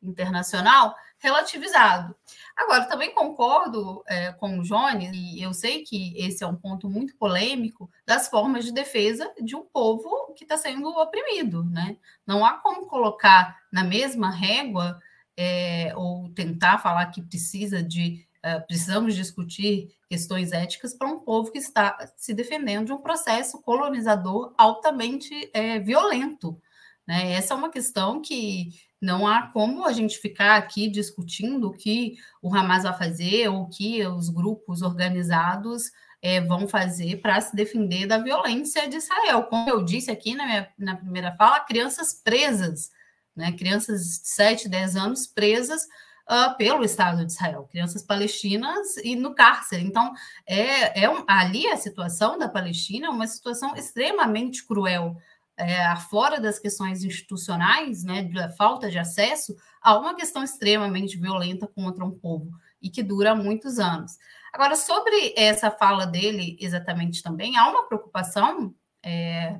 B: internacional, relativizado. Agora, também concordo é, com o Jones, e eu sei que esse é um ponto muito polêmico, das formas de defesa de um povo que está sendo oprimido. Né? Não há como colocar na mesma régua é, ou tentar falar que precisa de. É, precisamos discutir questões éticas para um povo que está se defendendo de um processo colonizador altamente é, violento. Né? Essa é uma questão que não há como a gente ficar aqui discutindo o que o Hamas vai fazer ou o que os grupos organizados é, vão fazer para se defender da violência de Israel. Como eu disse aqui na, minha, na primeira fala, crianças presas, né? crianças de 7, 10 anos presas uh, pelo Estado de Israel, crianças palestinas e no cárcere. Então, é, é um, ali a situação da Palestina é uma situação extremamente cruel é, afora das questões institucionais, né, da falta de acesso, a uma questão extremamente violenta contra um povo e que dura muitos anos. Agora, sobre essa fala dele, exatamente também, há uma preocupação é,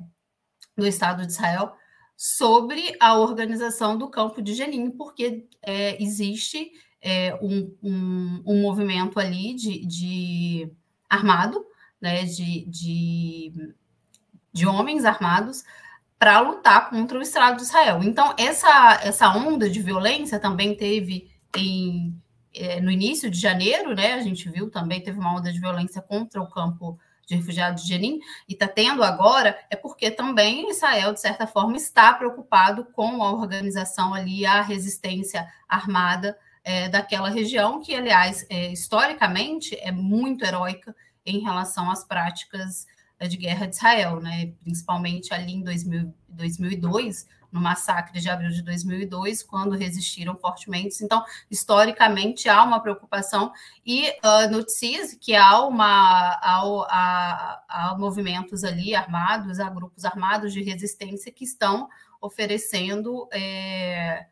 B: do Estado de Israel sobre a organização do campo de Jenin, porque é, existe é, um, um, um, movimento ali de, de armado, né, de, de, de homens armados para lutar contra o Estado de Israel. Então, essa, essa onda de violência também teve em, é, no início de janeiro, né? A gente viu também, teve uma onda de violência contra o campo de refugiados de Jenin, e está tendo agora, é porque também Israel, de certa forma, está preocupado com a organização ali, a resistência armada é, daquela região, que, aliás, é, historicamente é muito heróica em relação às práticas de guerra de Israel, né? principalmente ali em 2000, 2002, no massacre de abril de 2002, quando resistiram fortemente. Então, historicamente, há uma preocupação e uh, que há, uma, há, há, há movimentos ali armados, há grupos armados de resistência que estão oferecendo. É,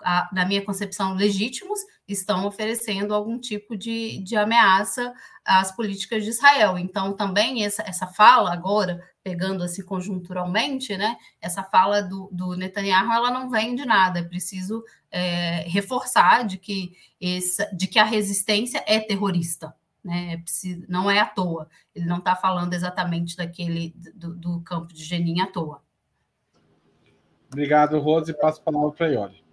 B: a, na minha concepção, legítimos, estão oferecendo algum tipo de, de ameaça às políticas de Israel. Então, também essa, essa fala agora, pegando assim conjunturalmente, né, essa fala do, do Netanyahu, ela não vem de nada, é preciso é, reforçar de que, esse, de que a resistência é terrorista. Né, é não é à toa. Ele não está falando exatamente daquele do, do campo de Genin à toa.
A: Obrigado, Rose. Passo a palavra para a Iori.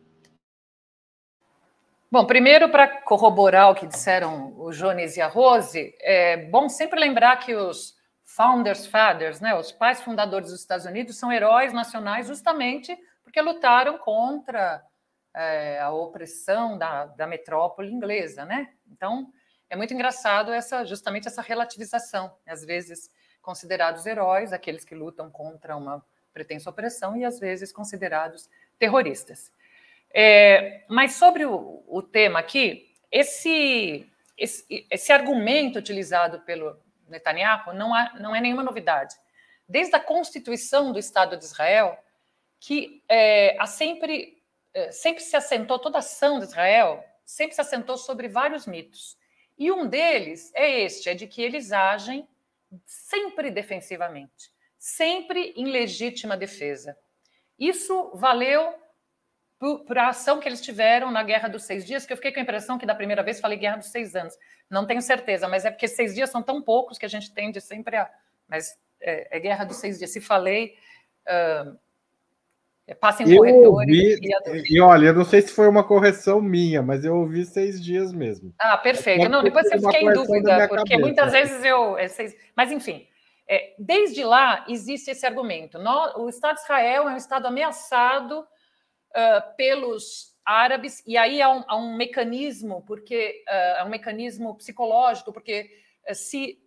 C: Bom, primeiro, para corroborar o que disseram o Jones e a Rose, é bom sempre lembrar que os Founders Fathers, né, os pais fundadores dos Estados Unidos, são heróis nacionais justamente porque lutaram contra é, a opressão da, da metrópole inglesa, né? Então, é muito engraçado essa justamente essa relativização. Às vezes considerados heróis, aqueles que lutam contra uma pretensa opressão, e às vezes considerados terroristas. É, mas sobre o, o, tema aqui, esse, esse, esse, argumento utilizado pelo Netanyahu não, há, não é nenhuma novidade. Desde a constituição do Estado de Israel, que é, há sempre, é, sempre se assentou, toda a ação de Israel sempre se assentou sobre vários mitos. E um deles é este, é de que eles agem sempre defensivamente, sempre em legítima defesa. Isso valeu por, a ação que eles tiveram na Guerra dos Seis Dias, que eu fiquei com a impressão que da primeira vez falei Guerra dos Seis Anos. Não tenho certeza, mas é porque seis dias são tão poucos que a gente tende sempre a. Mas é, é Guerra dos Seis Dias. Se falei. Uh,
A: Passa em eu corredores. Ouvi, e olha, eu não sei se foi uma correção minha, mas eu ouvi seis dias mesmo.
C: Ah, perfeito. Não, depois você fiquei em dúvida, porque cabeça. muitas vezes eu. É, seis... Mas, enfim, é, desde lá existe esse argumento. o Estado de Israel é um Estado ameaçado pelos árabes, e aí há um, há um mecanismo, porque uh, um mecanismo psicológico, porque uh, se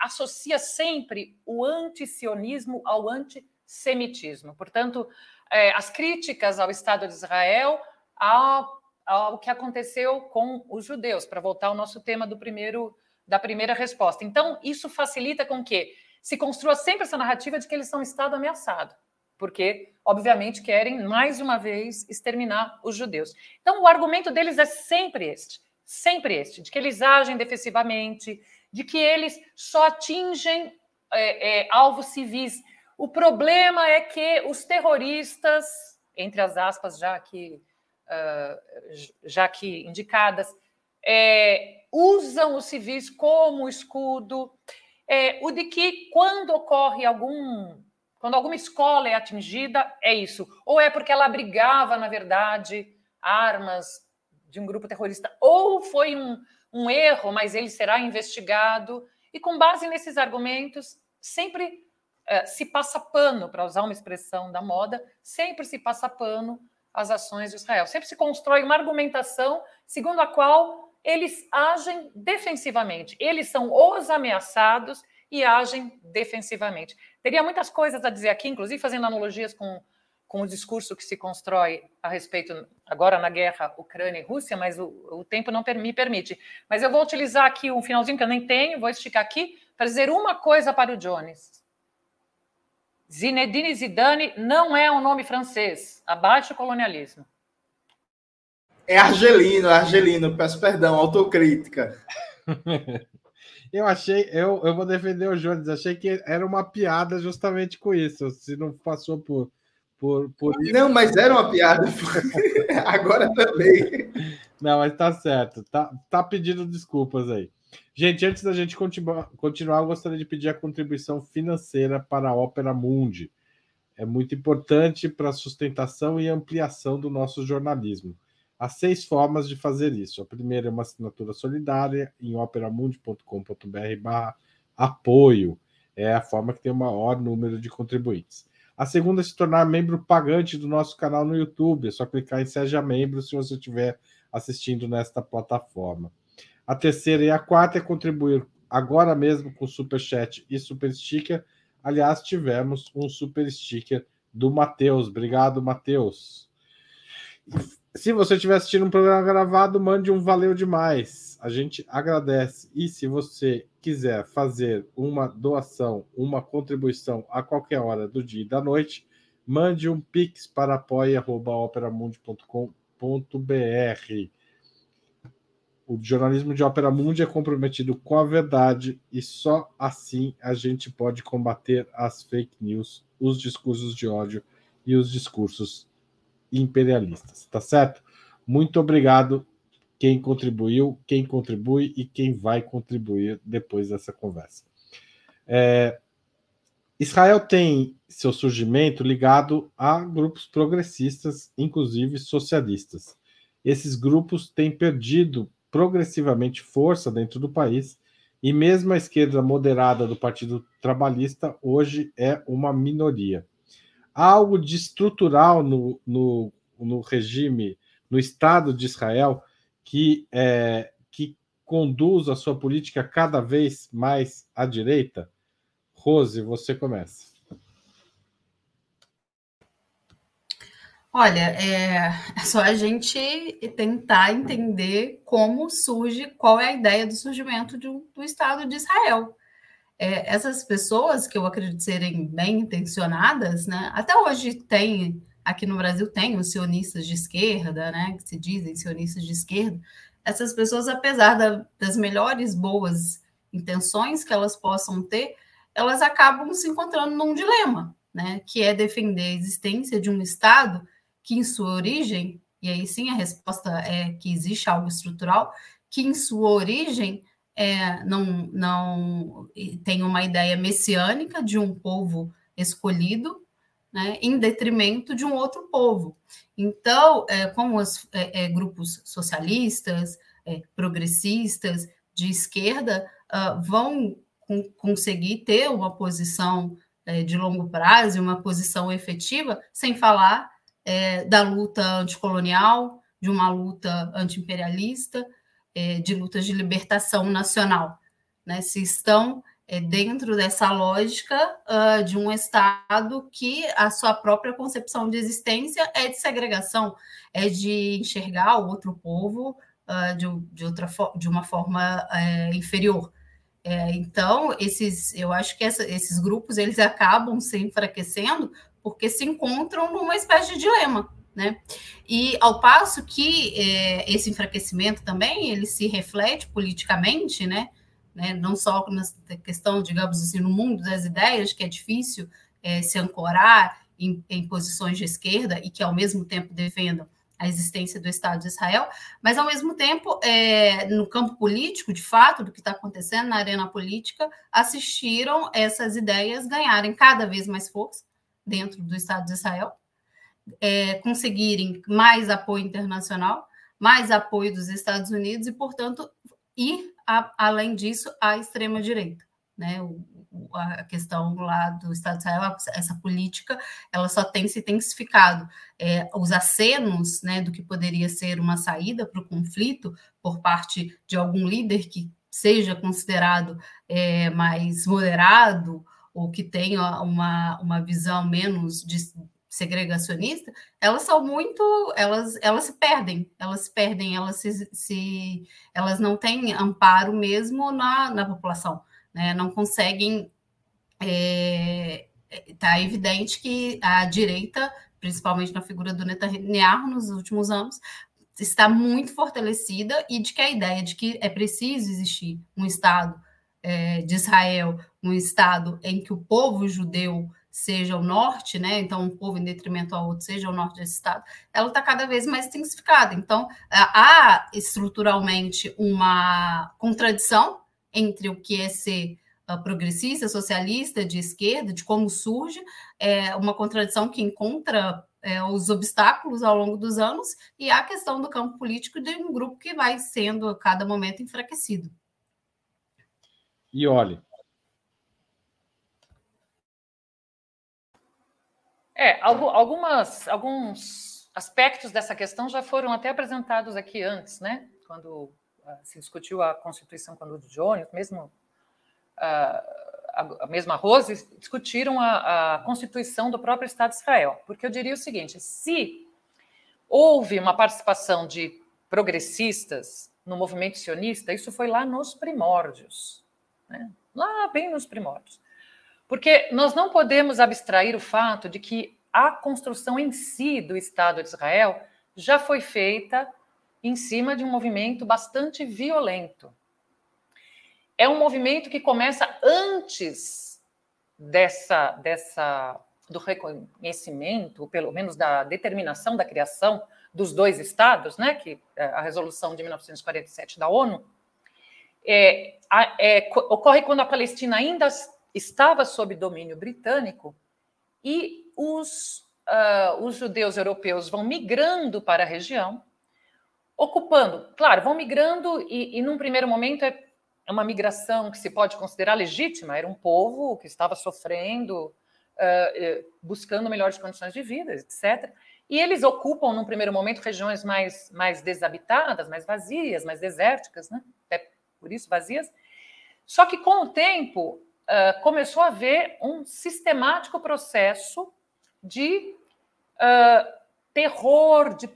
C: associa sempre o antisionismo ao anti semitismo. Portanto, é, as críticas ao Estado de Israel, ao, ao que aconteceu com os judeus, para voltar ao nosso tema do primeiro da primeira resposta. Então, isso facilita com que se construa sempre essa narrativa de que eles são um Estado ameaçado, porque, obviamente, querem, mais uma vez, exterminar os judeus. Então, o argumento deles é sempre este, sempre este, de que eles agem defensivamente, de que eles só atingem é, é, alvos civis o problema é que os terroristas, entre as aspas já que, uh, já que indicadas, é, usam os civis como escudo. É, o de que quando ocorre algum, quando alguma escola é atingida, é isso. Ou é porque ela abrigava, na verdade, armas de um grupo terrorista, ou foi um, um erro, mas ele será investigado. E com base nesses argumentos, sempre é, se passa pano, para usar uma expressão da moda, sempre se passa pano às ações de Israel. Sempre se constrói uma argumentação segundo a qual eles agem defensivamente. Eles são os ameaçados e agem defensivamente. Teria muitas coisas a dizer aqui, inclusive fazendo analogias com, com o discurso que se constrói a respeito, agora na guerra Ucrânia e Rússia, mas o, o tempo não me permite. Mas eu vou utilizar aqui um finalzinho que eu nem tenho, vou esticar aqui, para dizer uma coisa para o Jones. Zinedine Zidane não é um nome francês. Abaixo o colonialismo.
D: É argelino, argelino. Peço perdão, autocrítica.
A: eu achei, eu, eu vou defender o Jones. Achei que era uma piada justamente com isso. Se não passou por, por, por.
D: Não, mas era uma piada. Agora também.
A: Não, mas tá certo. Tá, tá pedindo desculpas aí. Gente, antes da gente continuar, eu gostaria de pedir a contribuição financeira para a Ópera Mundi. É muito importante para a sustentação e ampliação do nosso jornalismo. Há seis formas de fazer isso. A primeira é uma assinatura solidária em operamundi.com.br apoio. É a forma que tem o maior número de contribuintes. A segunda é se tornar membro pagante do nosso canal no YouTube. É só clicar em Seja Membro se você estiver assistindo nesta plataforma. A terceira e a quarta é contribuir agora mesmo com Super Chat e Super Sticker. Aliás, tivemos um Super Sticker do Matheus. Obrigado, Matheus. Se você estiver assistindo um programa gravado, mande um valeu demais. A gente agradece. E se você quiser fazer uma doação, uma contribuição a qualquer hora do dia e da noite, mande um pix para apoia.operamundi.com.br. O jornalismo de ópera mundi é comprometido com a verdade e só assim a gente pode combater as fake news, os discursos de ódio e os discursos imperialistas, tá certo? Muito obrigado quem contribuiu, quem contribui e quem vai contribuir depois dessa conversa. É, Israel tem seu surgimento ligado a grupos progressistas, inclusive socialistas. Esses grupos têm perdido progressivamente força dentro do país, e mesmo a esquerda moderada do Partido Trabalhista hoje é uma minoria. Algo de estrutural no, no, no regime, no Estado de Israel, que, é, que conduz a sua política cada vez mais à direita? Rose, você começa.
B: Olha, é, é só a gente tentar entender como surge, qual é a ideia do surgimento de, do Estado de Israel. É, essas pessoas que eu acredito serem bem intencionadas, né? Até hoje tem aqui no Brasil tem os sionistas de esquerda, né? Que se dizem sionistas de esquerda. Essas pessoas, apesar da, das melhores boas intenções que elas possam ter, elas acabam se encontrando num dilema, né? Que é defender a existência de um Estado que em sua origem, e aí sim a resposta é que existe algo estrutural, que em sua origem é, não, não tem uma ideia messiânica de um povo escolhido, né, em detrimento de um outro povo. Então, é, como os é, é, grupos socialistas, é, progressistas, de esquerda, uh, vão com, conseguir ter uma posição é, de longo prazo, uma posição efetiva, sem falar da luta anticolonial, de uma luta antiimperialista, de lutas de libertação nacional. Né? Se estão é, dentro dessa lógica uh, de um Estado que a sua própria concepção de existência é de segregação, é de enxergar o outro povo uh, de, de, outra de uma forma uh, inferior. É, então, esses, eu acho que essa, esses grupos eles acabam se enfraquecendo porque se encontram numa espécie de dilema. Né? E ao passo que é, esse enfraquecimento também ele se reflete politicamente, né? né? não só na questão, digamos assim, no mundo das ideias, que é difícil é, se ancorar em, em, posições de esquerda e que, ao mesmo tempo, defendam a existência do Estado de Israel, mas, ao mesmo tempo, é, no campo político, de fato, do que está acontecendo na arena política, assistiram essas ideias ganharem cada vez mais força dentro do Estado de Israel, é, conseguirem mais apoio internacional, mais apoio dos Estados Unidos e, portanto, ir a, além disso, a extrema-direita. Né? O, a questão lá do Estado de Israel, essa política, ela só tem se intensificado. É, os acenos né, do que poderia ser uma saída para o conflito por parte de algum líder que seja considerado é, mais moderado ou que tenha uma, uma visão menos de, segregacionista, elas são muito, elas, elas se perdem, elas se perdem, elas se, se elas não têm amparo mesmo na, na população, né? Não conseguem. Está é, tá evidente que a direita, principalmente na figura do Netanyahu nos últimos anos, está muito fortalecida e de que a ideia de que é preciso existir um Estado é, de Israel, um Estado em que o povo judeu seja o norte, né? Então, um povo em detrimento ao outro, seja o norte desse estado, ela está cada vez mais intensificada. Então, há estruturalmente uma contradição entre o que é ser uh, progressista, socialista, de esquerda, de como surge, é uma contradição que encontra é, os obstáculos ao longo dos anos e a questão do campo político de um grupo que vai sendo a cada momento enfraquecido.
A: E olhe,
C: É, algumas, alguns aspectos dessa questão já foram até apresentados aqui antes, né? Quando uh, se discutiu a Constituição quando o Jones, mesmo uh, a, a, mesma Rose, discutiram a, a Constituição do próprio Estado de Israel. Porque eu diria o seguinte: se houve uma participação de progressistas no movimento sionista, isso foi lá nos primórdios, né? lá bem nos primórdios. Porque nós não podemos abstrair o fato de que a construção em si do Estado de Israel já foi feita em cima de um movimento bastante violento. É um movimento que começa antes dessa, dessa do reconhecimento, pelo menos da determinação da criação dos dois estados, né, que é a resolução de 1947 da ONU, é, é, ocorre quando a Palestina ainda estava sob domínio britânico e os, uh, os judeus europeus vão migrando para a região, ocupando, claro, vão migrando e, e num primeiro momento é uma migração que se pode considerar legítima, era um povo que estava sofrendo, uh, buscando melhores condições de vida, etc. E eles ocupam, num primeiro momento, regiões mais, mais desabitadas, mais vazias, mais desérticas, né? Até por isso vazias. Só que com o tempo, começou a haver um sistemático processo de uh, terror, de,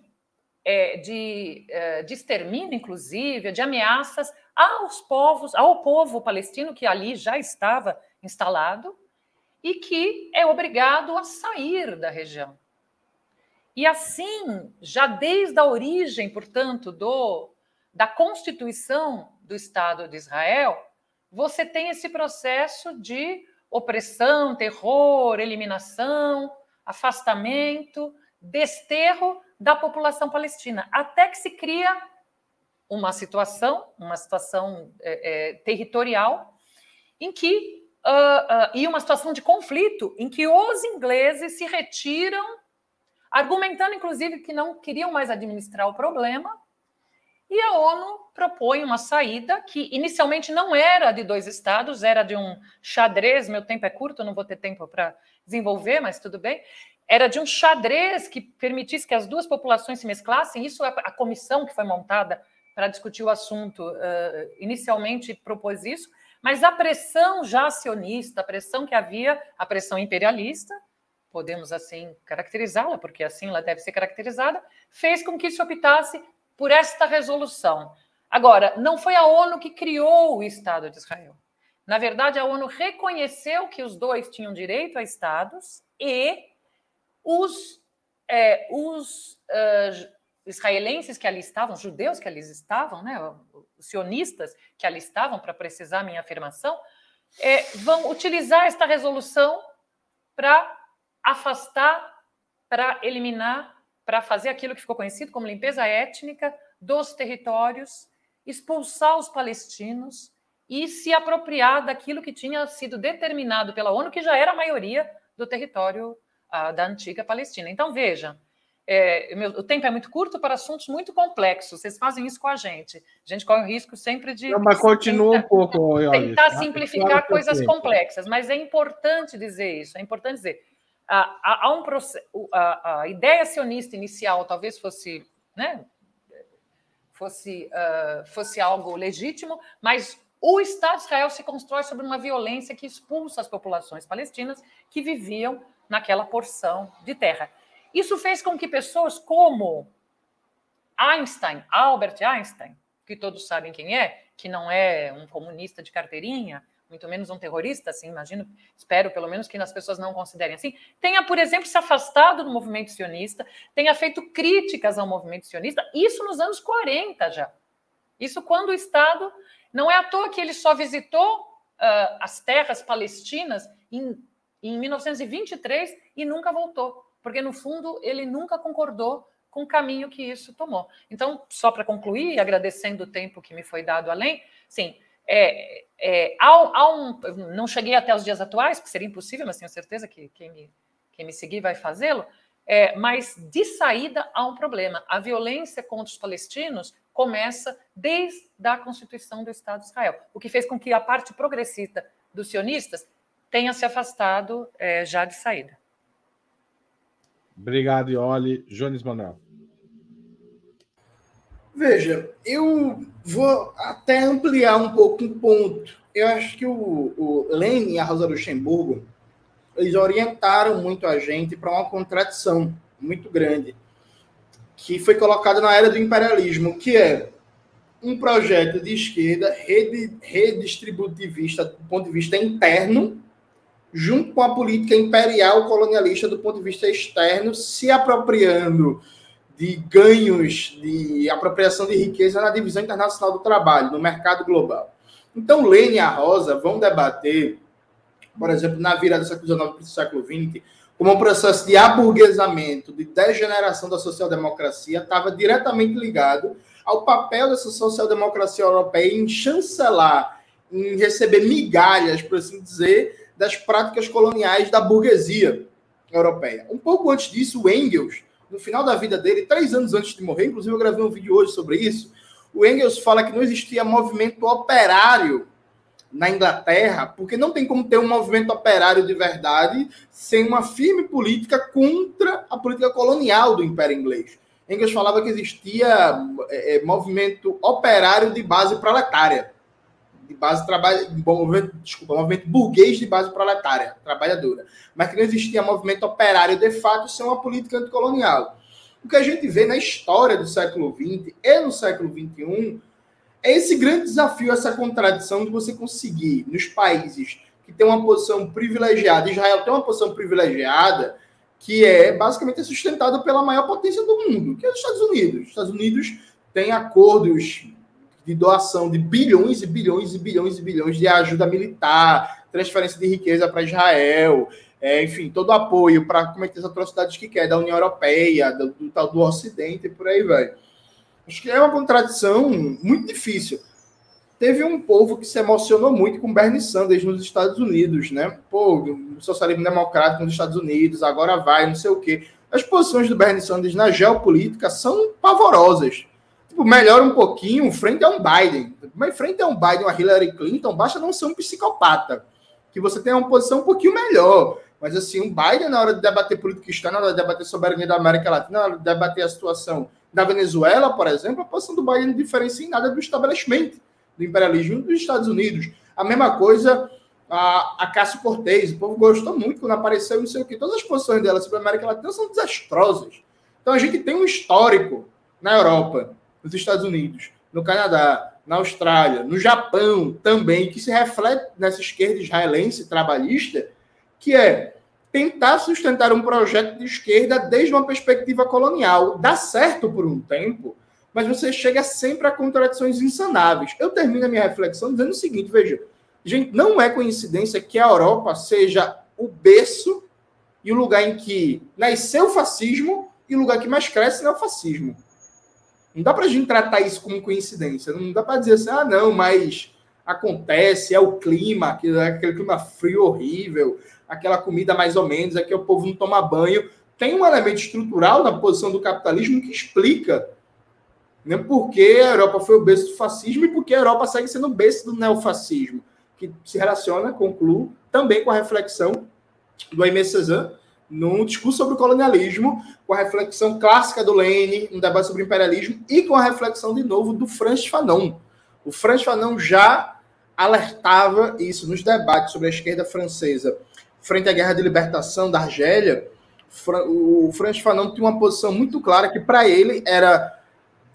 C: é, de, uh, de extermínio, inclusive, de ameaças aos povos, ao povo palestino que ali já estava instalado e que é obrigado a sair da região. E assim, já desde a origem, portanto, do, da constituição do Estado de Israel, você tem esse processo de opressão, terror, eliminação, afastamento, desterro da população palestina, até que se cria uma situação, uma situação é, é, territorial, em que uh, uh, e uma situação de conflito em que os ingleses se retiram, argumentando inclusive que não queriam mais administrar o problema, e a ONU propõe uma saída que inicialmente não era de dois estados, era de um xadrez. Meu tempo é curto, não vou ter tempo para desenvolver, mas tudo bem. Era de um xadrez que permitisse que as duas populações se mesclassem. Isso é a comissão que foi montada para discutir o assunto uh, inicialmente propôs isso, mas a pressão já acionista, a pressão que havia, a pressão imperialista, podemos assim caracterizá-la, porque assim ela deve ser caracterizada, fez com que se optasse por esta resolução. Agora, não foi a ONU que criou o Estado de Israel. Na verdade, a ONU reconheceu que os dois tinham direito a estados e os, é, os uh, israelenses que ali estavam, judeus que ali estavam, né, os sionistas que ali estavam, para precisar minha afirmação, é, vão utilizar esta resolução para afastar, para eliminar para fazer aquilo que ficou conhecido como limpeza étnica dos territórios, expulsar os palestinos e se apropriar daquilo que tinha sido determinado pela ONU, que já era a maioria do território ah, da antiga Palestina. Então, veja, é, meu, o tempo é muito curto para assuntos muito complexos. Vocês fazem isso com a gente. A gente corre o risco sempre de.
A: Não, mas continua um pouco.
C: Tentar simplificar coisas complexas. Mas é importante dizer isso. É importante dizer há, há um a, a, ideia sionista inicial talvez fosse, né, fosse, uh, fosse algo legítimo, mas o Estado de Israel se constrói sobre uma violência que expulsa as populações palestinas que viviam naquela porção de terra. Isso fez com que pessoas como Einstein, Albert Einstein, que todos sabem quem é, que não é um comunista de carteirinha, muito menos um terrorista, assim, imagino, espero pelo menos que as pessoas não considerem assim, tenha, por exemplo, se afastado do movimento sionista, tenha feito críticas ao movimento sionista, isso nos anos 40 já. Isso quando o Estado. Não é à toa que ele só visitou uh, as terras palestinas em, em 1923 e nunca voltou, porque no fundo ele nunca concordou com o caminho que isso tomou. Então, só para concluir, agradecendo o tempo que me foi dado além, sim, é, é, há, há, um, não cheguei até os dias atuais, porque seria impossível, mas tenho certeza que quem me, quem me seguir vai fazê-lo. É, mas de saída há um problema. A violência contra os palestinos começa desde a constituição do Estado de Israel, o que fez com que a parte progressista dos sionistas tenha se afastado é, já de saída.
A: Obrigado, Ioli. Jones Manuel.
D: Veja, eu vou até ampliar um pouco um ponto. Eu acho que o, o Lênin e a Rosa Luxemburgo eles orientaram muito a gente para uma contradição muito grande que foi colocada na era do imperialismo, que é um projeto de esquerda redistributivista do ponto de vista interno, junto com a política imperial colonialista do ponto de vista externo, se apropriando de ganhos de apropriação de riqueza na divisão internacional do trabalho, no mercado global. Então, Lênin e a Rosa vão debater, por exemplo, na virada do século XIX para o século XX, como um processo de aburguesamento, de degeneração da social-democracia estava diretamente ligado ao papel dessa social-democracia europeia em chancelar, em receber migalhas, por assim dizer, das práticas coloniais da burguesia europeia. Um pouco antes disso, Engels no final da vida dele, três anos antes de morrer, inclusive eu gravei um vídeo hoje sobre isso, o Engels fala que não existia movimento operário na Inglaterra, porque não tem como ter um movimento operário de verdade sem uma firme política contra a política colonial do Império Inglês. Engels falava que existia é, movimento operário de base proletária de base trabalho, movimento, desculpa, movimento burguês de base proletária, trabalhadora, mas que não existia movimento operário de fato sem uma política anticolonial. O que a gente vê na história do século XX e no século XXI é esse grande desafio, essa contradição de você conseguir, nos países que têm uma posição privilegiada, Israel tem uma posição privilegiada, que é basicamente sustentada pela maior potência do mundo, que é os Estados Unidos. Os Estados Unidos têm acordos de doação de bilhões e bilhões e bilhões e bilhões de ajuda militar, transferência de riqueza para Israel, é, enfim, todo o apoio para cometer as atrocidades que quer da União Europeia, do, do, do, do Ocidente e por aí vai. Acho que é uma contradição muito difícil. teve um povo que se emocionou muito com Bernie Sanders nos Estados Unidos, né? Pô, o socialismo democrático nos Estados Unidos, agora vai, não sei o quê. As posições do Bernie Sanders na geopolítica são pavorosas. Tipo, melhora um pouquinho frente a um Biden. Mas frente a um Biden, uma Hillary Clinton, basta não ser um psicopata. Que você tenha uma posição um pouquinho melhor. Mas assim, um Biden, na hora de debater política externa, na hora de debater soberania da América Latina, na hora de debater a situação da Venezuela, por exemplo, a posição do Biden não diferencia em nada do estabelecimento do imperialismo dos Estados Unidos. A mesma coisa a, a Cássio Cortez. O povo gostou muito quando apareceu, não sei o que. Todas as posições dela sobre a América Latina são desastrosas. Então a gente tem um histórico na Europa, nos Estados Unidos, no Canadá, na Austrália, no Japão também, que se reflete nessa esquerda israelense trabalhista, que é tentar sustentar um projeto de esquerda desde uma perspectiva colonial. Dá certo por um tempo, mas você chega sempre a contradições insanáveis. Eu termino a minha reflexão dizendo o seguinte: veja, gente, não é coincidência que a Europa seja o berço e o lugar em que nasceu o fascismo e o lugar que mais cresce é o fascismo. Não dá para a gente tratar isso como coincidência. Não dá para dizer assim, ah, não, mas acontece, é o clima, aquele clima frio horrível, aquela comida mais ou menos, é que o povo não toma banho. Tem um elemento estrutural na posição do capitalismo que explica né? Porque a Europa foi o berço do fascismo e porque a Europa segue sendo o berço do neofascismo, que se relaciona, concluo, também com a reflexão do Aimé Cézanne num discurso sobre o colonialismo, com a reflexão clássica do Lênin, um debate sobre o imperialismo, e com a reflexão, de novo, do Franz Fanon. O Franz Fanon já alertava isso nos debates sobre a esquerda francesa frente à guerra de libertação da Argélia. O Franz Fanon tinha uma posição muito clara que, para ele, era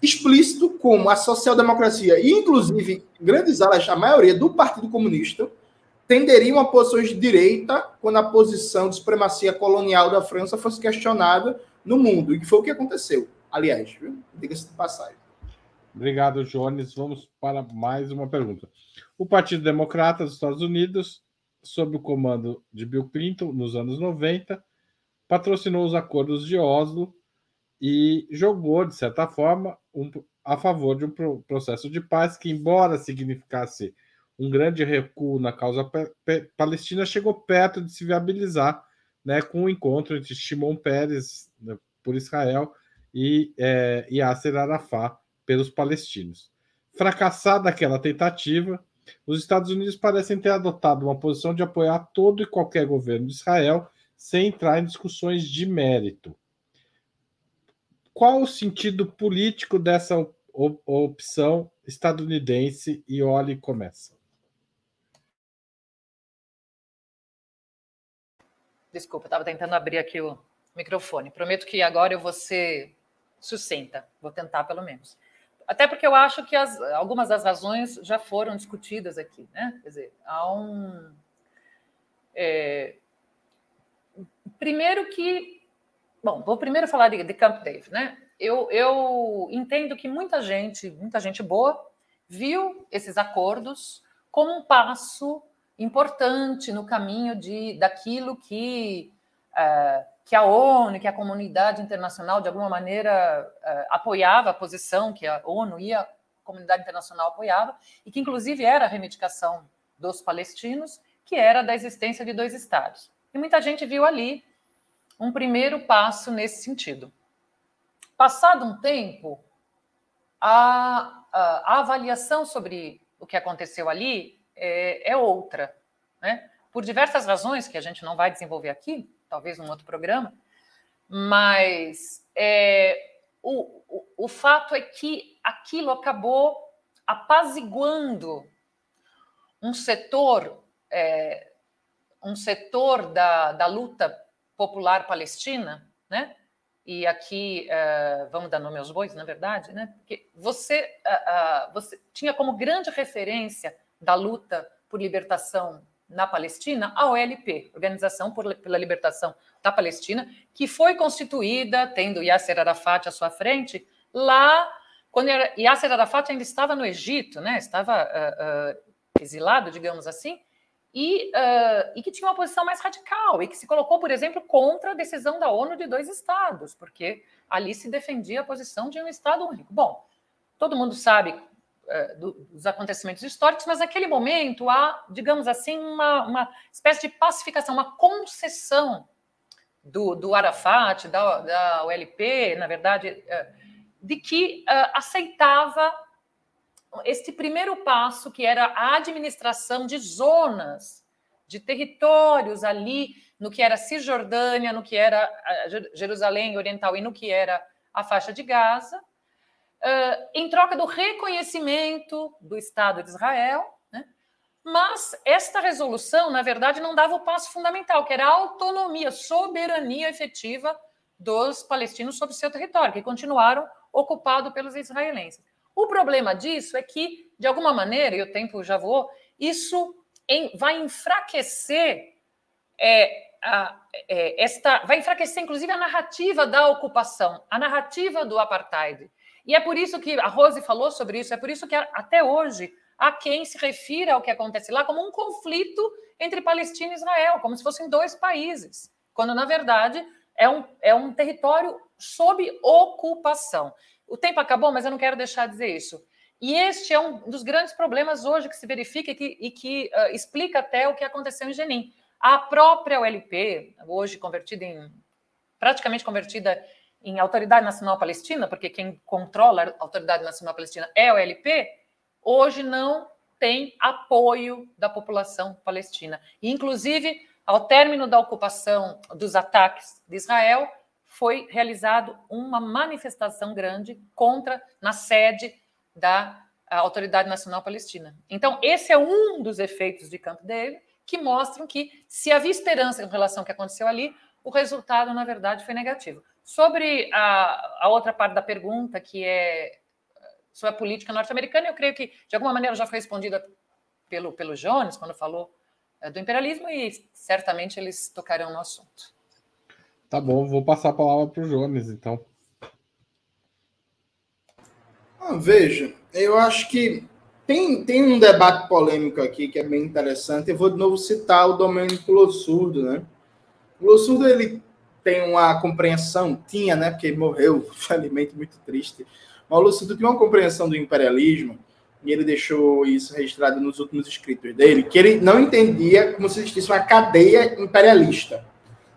D: explícito como a social-democracia e, inclusive, grandes alas, a maioria do Partido Comunista, tenderiam a posições de direita quando a posição de supremacia colonial da França fosse questionada no mundo, e foi o que aconteceu, aliás, diga-se de passagem.
A: Obrigado, Jones. Vamos para mais uma pergunta. O Partido Democrata dos Estados Unidos, sob o comando de Bill Clinton, nos anos 90, patrocinou os acordos de Oslo e jogou, de certa forma, um, a favor de um processo de paz que, embora significasse um grande recuo na causa palestina, chegou perto de se viabilizar né, com o encontro entre Shimon Peres né, por Israel e é, Yasser Arafat pelos palestinos. Fracassada aquela tentativa, os Estados Unidos parecem ter adotado uma posição de apoiar todo e qualquer governo de Israel sem entrar em discussões de mérito qual o sentido político dessa opção estadunidense? E Oli começa.
C: Desculpa, estava tentando abrir aqui o microfone. Prometo que agora eu vou ser sucinta, vou tentar pelo menos. Até porque eu acho que as, algumas das razões já foram discutidas aqui, né? Quer dizer, há um. É, primeiro que Bom, vou primeiro falar de, de Camp David, né? Eu, eu entendo que muita gente, muita gente boa, viu esses acordos como um passo importante no caminho de daquilo que uh, que a ONU, que a comunidade internacional de alguma maneira uh, apoiava a posição que a ONU e a comunidade internacional apoiava e que inclusive era a reivindicação dos palestinos, que era da existência de dois estados. E muita gente viu ali um primeiro passo nesse sentido. Passado um tempo, a, a, a avaliação sobre o que aconteceu ali é, é outra, né? Por diversas razões que a gente não vai desenvolver aqui, talvez num outro programa, mas é, o, o, o fato é que aquilo acabou apaziguando um setor, é, um setor da, da luta popular palestina, né? E aqui uh, vamos dar nome aos bois, na verdade, né? Porque você, uh, uh, você tinha como grande referência da luta por libertação na Palestina a OLP, Organização pela Libertação da Palestina, que foi constituída tendo Yasser Arafat à sua frente lá quando Yasser Arafat ainda estava no Egito, né? Estava exilado, digamos assim, e, uh, e, que tinha uma posição mais radical e que se colocou, por exemplo, contra a decisão da ONU de dois estados, porque ali se defendia a posição de um estado único. Bom, todo mundo sabe dos acontecimentos históricos, mas naquele momento há, digamos assim, uma, uma espécie de pacificação, uma concessão do, do Arafat, da, da ULP, na verdade, de que aceitava este primeiro passo, que era a administração de zonas, de territórios ali, no que era Cisjordânia, no que era Jerusalém Oriental e no que era a faixa de Gaza, uh, em troca do reconhecimento do Estado de Israel. Né? Mas esta resolução, na verdade, não dava o passo fundamental, que era a autonomia, soberania efetiva dos palestinos sobre seu território, que continuaram ocupados pelos israelenses. O problema disso é que, de alguma maneira, e o tempo já voou, isso em, vai enfraquecer é, a, é, esta, vai enfraquecer inclusive a narrativa da ocupação, a narrativa do apartheid. E é por isso que a Rose falou sobre isso, é por isso que até hoje há quem se refira ao que acontece lá como um conflito entre Palestina e Israel, como se fossem dois países, quando na verdade é um, é um território sob ocupação. O tempo acabou, mas eu não quero deixar de dizer isso. E este é um dos grandes problemas hoje que se verifica e que, e que uh, explica até o que aconteceu em Jenin. A própria ULP, hoje convertida em praticamente convertida em Autoridade Nacional Palestina, porque quem controla a Autoridade Nacional Palestina é a ULP, hoje não tem apoio da população palestina. E, inclusive, ao término da ocupação dos ataques de Israel, foi realizado uma manifestação grande contra na sede da Autoridade Nacional Palestina. Então, esse é um dos efeitos de Camp David, que mostram que, se havia esperança em relação ao que aconteceu ali, o resultado, na verdade, foi negativo. Sobre a, a outra parte da pergunta, que é sobre a política norte-americana, eu creio que, de alguma maneira, já foi respondida pelo, pelo Jones, quando falou é, do imperialismo, e certamente eles tocarão no assunto.
A: Tá bom, vou passar a palavra para o Jones, então.
D: Ah, veja, eu acho que tem, tem um debate polêmico aqui que é bem interessante. Eu vou de novo citar o Domênico Lossurdo, né? O Lossurdo, ele tem uma compreensão, tinha, né? Porque morreu, infelizmente, muito triste. Mas o Lossurdo tinha uma compreensão do imperialismo e ele deixou isso registrado nos últimos escritos dele, que ele não entendia como se existisse uma cadeia imperialista.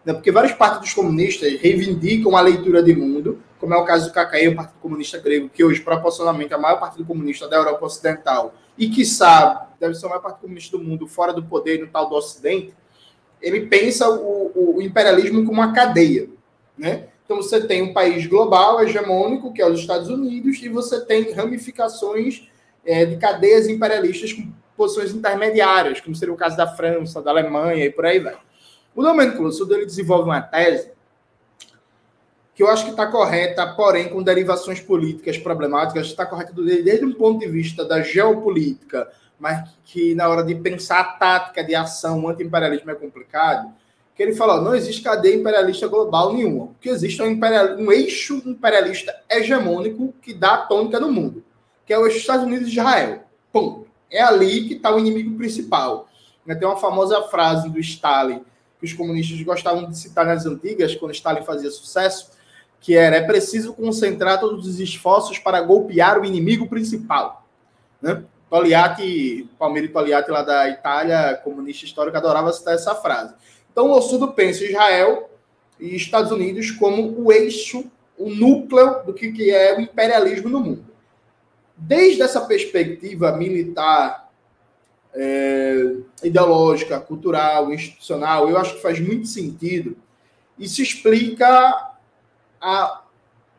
D: Né? Porque vários partidos comunistas reivindicam a leitura de mundo, como é o caso do KKE, o Partido Comunista Grego, que hoje, proporcionalmente, é o maior partido comunista da Europa Ocidental, e que sabe, deve ser o maior partido comunista do mundo, fora do poder no tal do Ocidente, ele pensa o, o imperialismo como uma cadeia. Né? Então você tem um país global, hegemônico, que é os Estados Unidos, e você tem ramificações é, de cadeias imperialistas com posições intermediárias, como seria o caso da França, da Alemanha e por aí vai. O Domênico Lussudo ele desenvolve uma tese que eu acho que está correta, porém com derivações políticas problemáticas, está correta desde um ponto de vista da geopolítica, mas que na hora de pensar a tática de ação anti-imperialismo é complicado, que ele fala, não existe cadeia imperialista global nenhuma, o que existe é um, imperial, um eixo imperialista hegemônico que dá a tônica no mundo, que é o eixo Estados Unidos e Israel. Ponto. É ali que está o inimigo principal. Tem uma famosa frase do Stalin, que os comunistas gostavam de citar nas antigas, quando Stalin fazia sucesso, que era é preciso concentrar todos os esforços para golpear o inimigo principal. Né? Togliatti, Palmiro Togliatti lá da Itália, comunista histórico, adorava citar essa frase. Então o Ossudo pensa Israel e Estados Unidos como o eixo, o núcleo do que é o imperialismo no mundo. Desde essa perspectiva militar, é, ideológica, cultural, institucional, eu acho que faz muito sentido. Isso explica a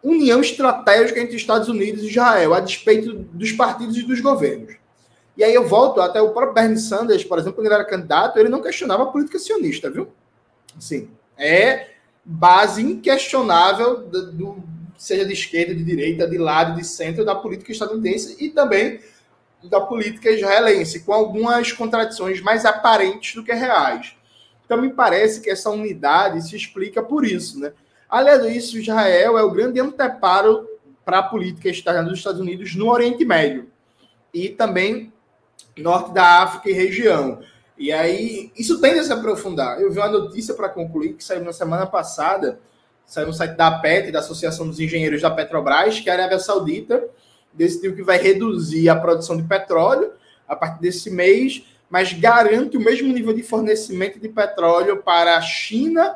D: união estratégica entre Estados Unidos e Israel, a despeito dos partidos e dos governos. E aí eu volto até o próprio Bernie Sanders, por exemplo, quando ele era candidato, ele não questionava a política sionista, viu? Sim, é base inquestionável do, do, seja de esquerda, de direita, de lado, de centro da política estadunidense e também da política israelense, com algumas contradições mais aparentes do que reais. Então, me parece que essa unidade se explica por isso. Né? Além disso, Israel é o grande anteparo para a política externa dos Estados Unidos no Oriente Médio e também norte da África e região. E aí, isso tende a se aprofundar. Eu vi uma notícia para concluir que saiu na semana passada, saiu no site da APET, da Associação dos Engenheiros da Petrobras, que a Arábia Saudita decidiu que vai reduzir a produção de petróleo a partir desse mês, mas garante o mesmo nível de fornecimento de petróleo para a China,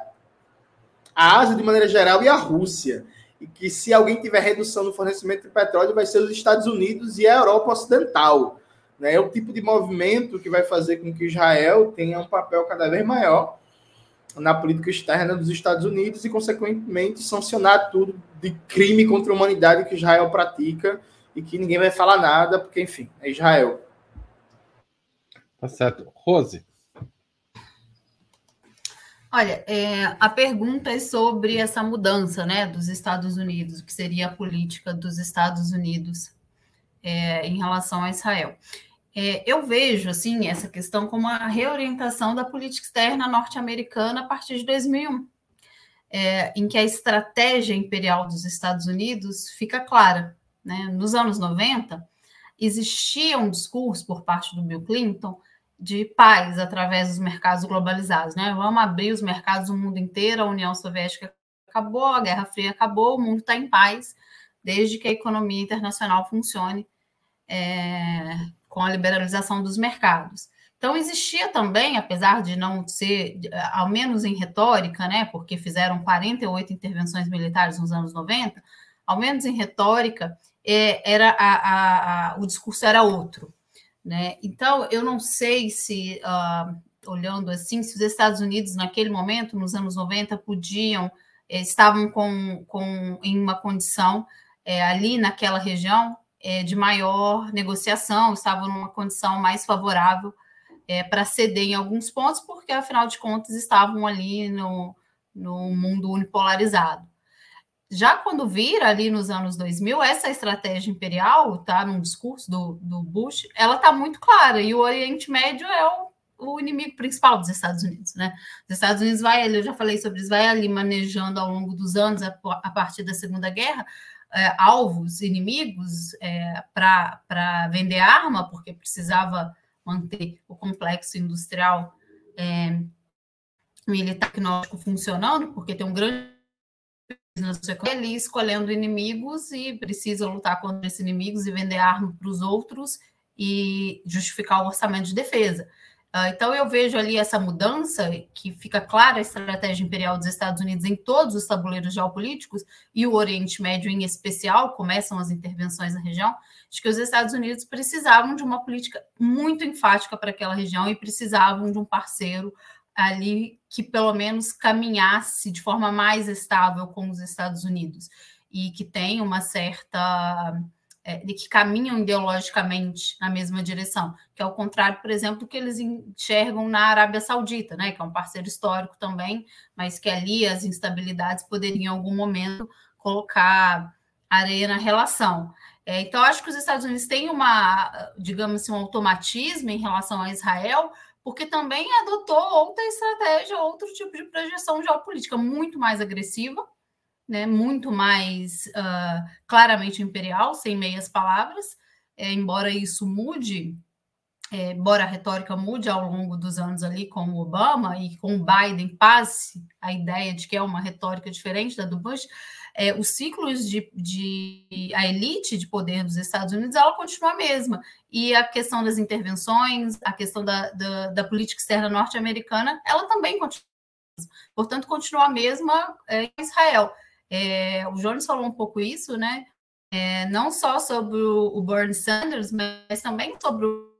D: a Ásia de maneira geral e a Rússia. E que se alguém tiver redução no fornecimento de petróleo, vai ser os Estados Unidos e a Europa Ocidental. Né? É o tipo de movimento que vai fazer com que Israel tenha um papel cada vez maior na política externa dos Estados Unidos e, consequentemente, sancionar tudo de crime contra a humanidade que Israel pratica e que ninguém vai falar nada, porque, enfim, é Israel.
A: Tá certo. Rose.
B: Olha, é, a pergunta é sobre essa mudança né, dos Estados Unidos, o que seria a política dos Estados Unidos é, em relação a Israel. É, eu vejo assim essa questão como a reorientação da política externa norte-americana a partir de 2001, é, em que a estratégia imperial dos Estados Unidos fica clara. Né? Nos anos 90, existia um discurso por parte do Bill Clinton de paz através dos mercados globalizados. Né? Vamos abrir os mercados do mundo inteiro, a União Soviética acabou, a Guerra Fria acabou, o mundo está em paz, desde que a economia internacional funcione é, com a liberalização dos mercados. Então, existia também, apesar de não ser, ao menos em retórica, né, porque fizeram 48 intervenções militares nos anos 90, ao menos em retórica, é, era a, a, a, o discurso era outro. Né? Então, eu não sei se, uh, olhando assim, se os Estados Unidos, naquele momento, nos anos 90, podiam, eh, estavam com, com, em uma condição é, ali naquela região é, de maior negociação, estavam numa condição mais favorável é, para ceder em alguns pontos, porque afinal de contas estavam ali no, no mundo unipolarizado. Já quando vira ali nos anos 2000, essa estratégia imperial, tá, num discurso do, do Bush, ela está muito clara, e o Oriente Médio é o, o, inimigo principal dos Estados Unidos, né? Os Estados Unidos vai eu já falei sobre isso, vai ali manejando ao longo dos anos, a, a partir da Segunda Guerra, é, alvos inimigos é, para vender arma, porque precisava manter o complexo industrial é, militar tecnológico funcionando, porque tem um grande ali escolhendo inimigos e precisa lutar contra esses inimigos e vender arma para os outros e justificar o orçamento de defesa. Ah, então, eu vejo ali essa mudança, que fica clara a estratégia imperial dos Estados Unidos em todos os tabuleiros geopolíticos, e o Oriente Médio em especial, começam as intervenções na região, de que os Estados Unidos precisavam de uma política muito enfática para aquela região e precisavam de um parceiro ali que pelo menos caminhasse de forma mais estável com os Estados Unidos e que tem uma certa é, de que caminham ideologicamente na mesma direção, que é o contrário, por exemplo, que eles enxergam na Arábia Saudita, né, que é um parceiro histórico também, mas que ali as instabilidades poderiam em algum momento colocar areia na relação. É, então, acho que os Estados Unidos têm uma, digamos assim, um automatismo em relação a Israel, porque também adotou outra estratégia, outro tipo de projeção geopolítica muito mais agressiva, né, muito mais uh, claramente imperial, sem meias palavras, é, embora isso mude, é, embora a retórica mude ao longo dos anos ali com o Obama e com o Biden passe a ideia de que é uma retórica diferente da do Bush, é, os ciclos de, de, a elite de poder dos Estados Unidos ela continua a mesma e a questão das intervenções, a questão da, da, da política externa norte-americana, ela também continua. Portanto, continua a mesma é, em Israel. É, o Jones falou um pouco isso, né? É, não só sobre o, Bernie Sanders, mas também sobre o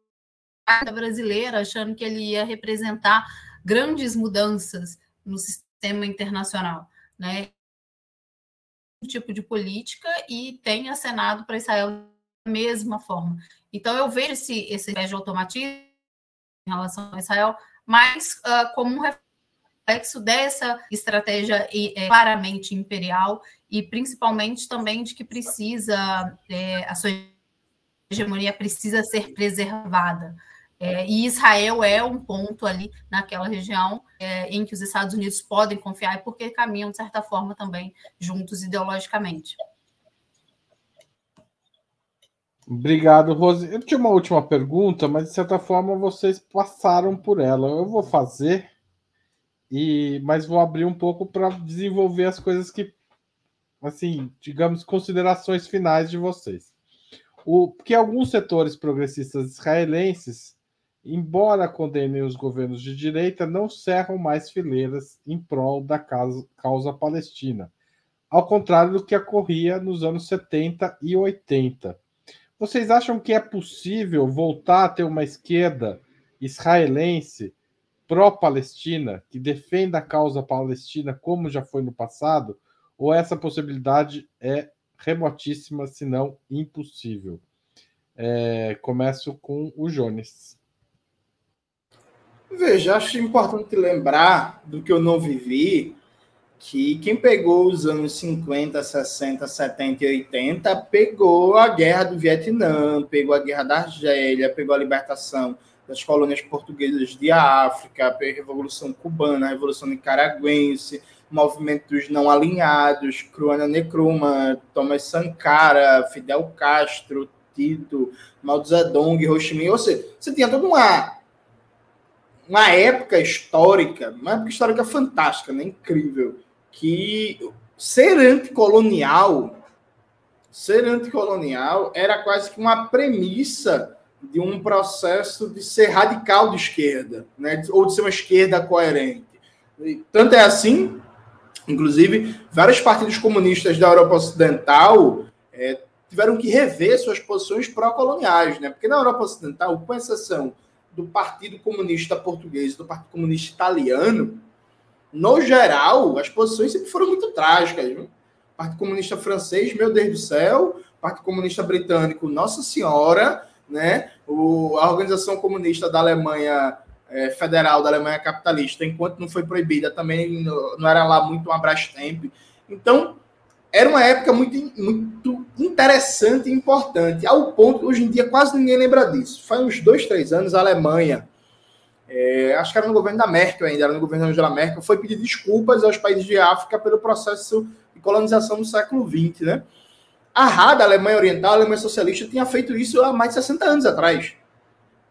B: brasileira, achando que ele ia representar grandes mudanças no sistema internacional, né? Um tipo de política e tem acenado para Israel da mesma forma. Então eu vejo esse esse automatismo em relação a Israel, mais uh, como um dessa estratégia é, claramente imperial e principalmente também de que precisa é, a sua hegemonia precisa ser preservada. É, e Israel é um ponto ali naquela região é, em que os Estados Unidos podem confiar, porque caminham, de certa forma, também juntos ideologicamente.
A: Obrigado, Rose. Eu tinha uma última pergunta, mas de certa forma vocês passaram por ela. Eu vou fazer e, mas vou abrir um pouco para desenvolver as coisas que, assim, digamos, considerações finais de vocês. O, porque alguns setores progressistas israelenses, embora condenem os governos de direita, não cerram mais fileiras em prol da causa, causa palestina, ao contrário do que ocorria nos anos 70 e 80. Vocês acham que é possível voltar a ter uma esquerda israelense pró-Palestina que defenda a causa palestina como já foi no passado? Ou essa possibilidade é remotíssima, se não impossível? É, começo com o Jones.
D: Veja, acho importante lembrar do que eu não vivi, que quem pegou os anos 50, 60, 70 e 80 pegou a guerra do Vietnã, pegou a guerra da Argélia, pegou a libertação das colônias portuguesas de África, a Revolução Cubana, a Revolução Nicaragüense, movimentos não alinhados, Cruana Nkrumah, Thomas Sankara, Fidel Castro, Tito, Mao Zedong, Ho Chi Minh, ou seja, você tinha toda uma uma época histórica, uma época histórica fantástica, né? incrível, que ser anticolonial, ser anticolonial era quase que uma premissa de um processo de ser radical de esquerda, né? ou de ser uma esquerda coerente. Tanto é assim, inclusive, vários partidos comunistas da Europa Ocidental é, tiveram que rever suas posições pró-coloniais, né? porque na Europa Ocidental, com exceção do Partido Comunista Português e do Partido Comunista Italiano, no geral, as posições sempre foram muito trágicas. Viu? Partido Comunista Francês, meu Deus do céu, Partido Comunista Britânico, Nossa Senhora, né? O, a Organização Comunista da Alemanha é, Federal, da Alemanha Capitalista, enquanto não foi proibida, também não, não era lá muito um Abrastemp. Então, era uma época muito, muito interessante e importante, ao ponto que hoje em dia quase ninguém lembra disso. Faz uns dois, três anos, a Alemanha, é, acho que era no governo da Merkel ainda, era no governo da Angela Merkel, foi pedir desculpas aos países de África pelo processo de colonização do século XX, né? A RADA, a Alemanha Oriental, a Alemanha Socialista, tinha feito isso há mais de 60 anos atrás.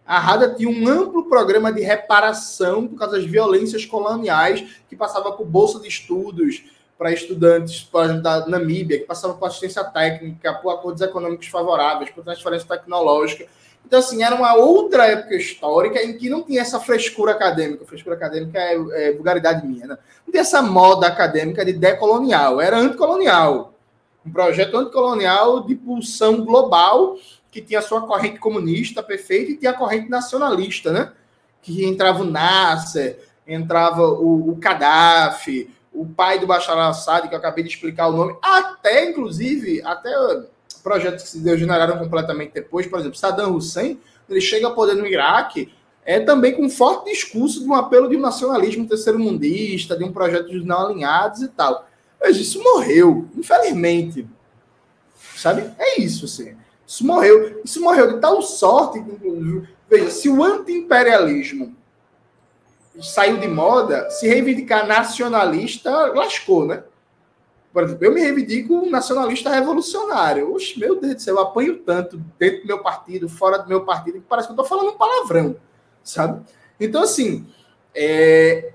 D: A RADA tinha um amplo programa de reparação por causa das violências coloniais que passava por bolsa de estudos, para estudantes, por exemplo, da Namíbia, que passavam por assistência técnica, por acordos econômicos favoráveis, por transferência tecnológica. Então, assim, era uma outra época histórica em que não tinha essa frescura acadêmica. Frescura acadêmica é, é vulgaridade minha, né? Não tinha essa moda acadêmica de decolonial, era anticolonial. Um projeto anticolonial de pulsão global que tinha sua corrente comunista perfeita e tinha a corrente nacionalista, né? Que entrava o Nasser, entrava o, o Gaddafi, o pai do Bashar al-Assad, que eu acabei de explicar o nome, até, inclusive, até projetos que se degeneraram completamente depois, por exemplo, Saddam Hussein, ele chega a poder no Iraque, é também com forte discurso de um apelo de um nacionalismo terceiro-mundista, de um projeto de não alinhados e tal. Mas isso morreu, infelizmente. Sabe? É isso, assim. Isso morreu. Isso morreu de tal sorte. Veja, se o anti-imperialismo saiu de moda, se reivindicar nacionalista, lascou, né? Por exemplo, eu me reivindico um nacionalista revolucionário. Oxe, meu Deus do céu, eu apanho tanto dentro do meu partido, fora do meu partido, que parece que eu estou falando um palavrão, sabe? Então, assim, é...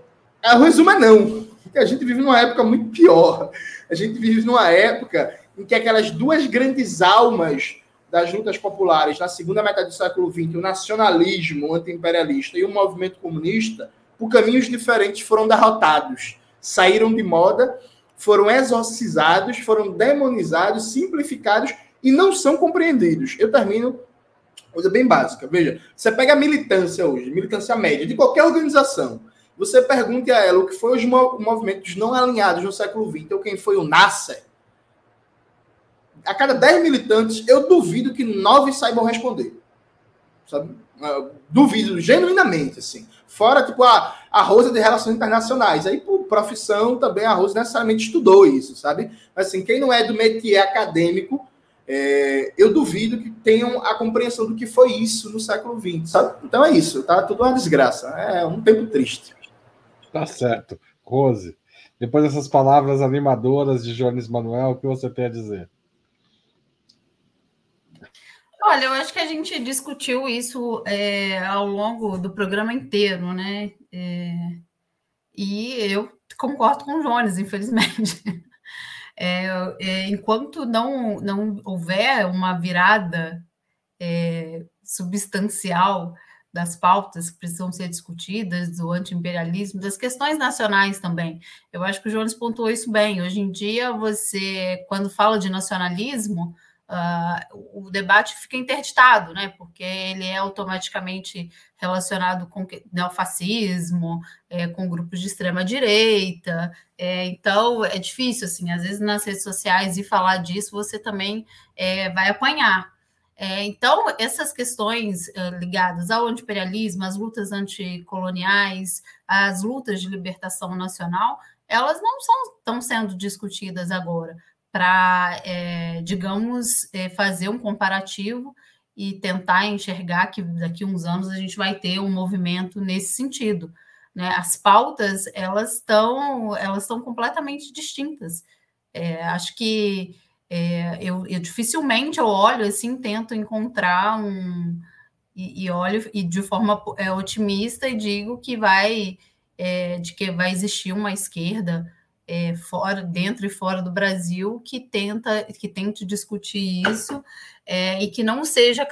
D: o resumo é não. A gente vive numa época muito pior. A gente vive numa época em que aquelas duas grandes almas das lutas populares na segunda metade do século XX, o nacionalismo anti-imperialista e o movimento comunista, por caminhos diferentes foram derrotados, saíram de moda, foram exorcizados, foram demonizados, simplificados e não são compreendidos. Eu termino coisa bem básica. Veja, você pega a militância hoje, militância média de qualquer organização. Você pergunte a ela o que foi os movimentos não alinhados no século XX, ou quem foi o Nasser. A cada 10 militantes, eu duvido que nove saibam responder. Sabe? Eu duvido genuinamente, assim. Fora, tipo, a, a Rosa de Relações Internacionais. Aí, por profissão, também a Rosa necessariamente estudou isso, sabe? Mas, assim, quem não é do métier acadêmico, é, eu duvido que tenham a compreensão do que foi isso no século XX, sabe? Então é isso, tá? Tudo uma desgraça. É um tempo triste.
A: Tá certo. Rose, depois dessas palavras animadoras de Jones Manuel, o que você tem a dizer?
B: Olha, eu acho que a gente discutiu isso é, ao longo do programa inteiro, né? É, e eu concordo com o Jones, infelizmente. É, é, enquanto não, não houver uma virada é, substancial das pautas que precisam ser discutidas, do anti-imperialismo, das questões nacionais também. Eu acho que o Jones pontuou isso bem. Hoje em dia, você, quando fala de nacionalismo, uh, o debate fica interditado, né? Porque ele é automaticamente relacionado com neofascismo, é, com grupos de extrema direita. É, então é difícil, assim, às vezes nas redes sociais e falar disso você também é, vai apanhar. É, então, essas questões é, ligadas ao antiimperialismo, às lutas anticoloniais, às lutas de libertação nacional, elas não estão sendo discutidas agora para, é, digamos, é, fazer um comparativo e tentar enxergar que daqui a uns anos a gente vai ter um movimento nesse sentido. Né? As pautas elas estão elas estão completamente distintas. É, acho que é, eu, eu, dificilmente eu olho assim, tento encontrar um e, e olho e de forma é, otimista e digo que vai é, de que vai existir uma esquerda é, fora, dentro e fora do Brasil que tenta, que tente discutir isso é, e que não seja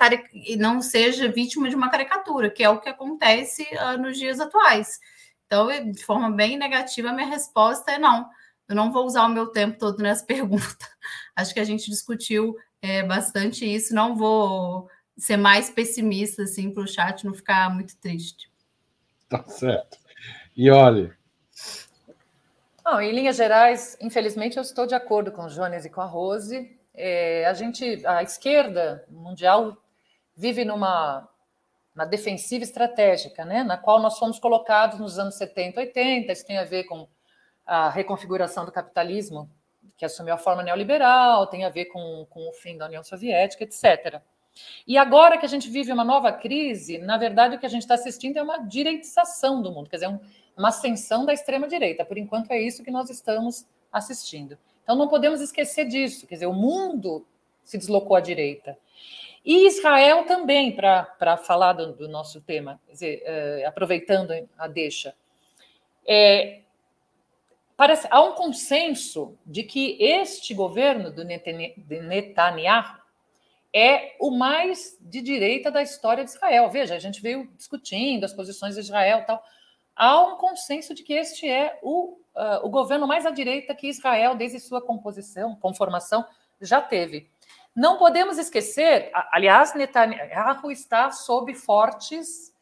B: não seja vítima de uma caricatura, que é o que acontece uh, nos dias atuais. Então, de forma bem negativa, minha resposta é não. Eu não vou usar o meu tempo todo nessa pergunta. Acho que a gente discutiu é, bastante isso. Não vou ser mais pessimista assim para o chat não ficar muito triste.
A: Tá certo. E olha,
C: não, em linhas gerais, infelizmente, eu estou de acordo com o Jones e com a Rose. É, a gente, a esquerda mundial vive numa, uma defensiva estratégica, né, na qual nós fomos colocados nos anos 70, 80. Isso tem a ver com a reconfiguração do capitalismo, que assumiu a forma neoliberal, tem a ver com, com o fim da União Soviética, etc. E agora que a gente vive uma nova crise, na verdade, o que a gente está assistindo é uma direitização do mundo, quer dizer, um, uma ascensão da extrema-direita. Por enquanto, é isso que nós estamos assistindo. Então, não podemos esquecer disso. Quer dizer, o mundo se deslocou à direita. E Israel também, para falar do, do, nosso tema, dizer, é, aproveitando a deixa, é, parece, há um consenso de que este governo do Netanyahu é o mais de direita da história de Israel. Veja, a gente veio discutindo as posições de Israel tal há um consenso de que este é o, uh, o governo mais à direita que Israel, desde sua composição, conformação, já teve. Não podemos esquecer, aliás, Netanyahu está sob fortes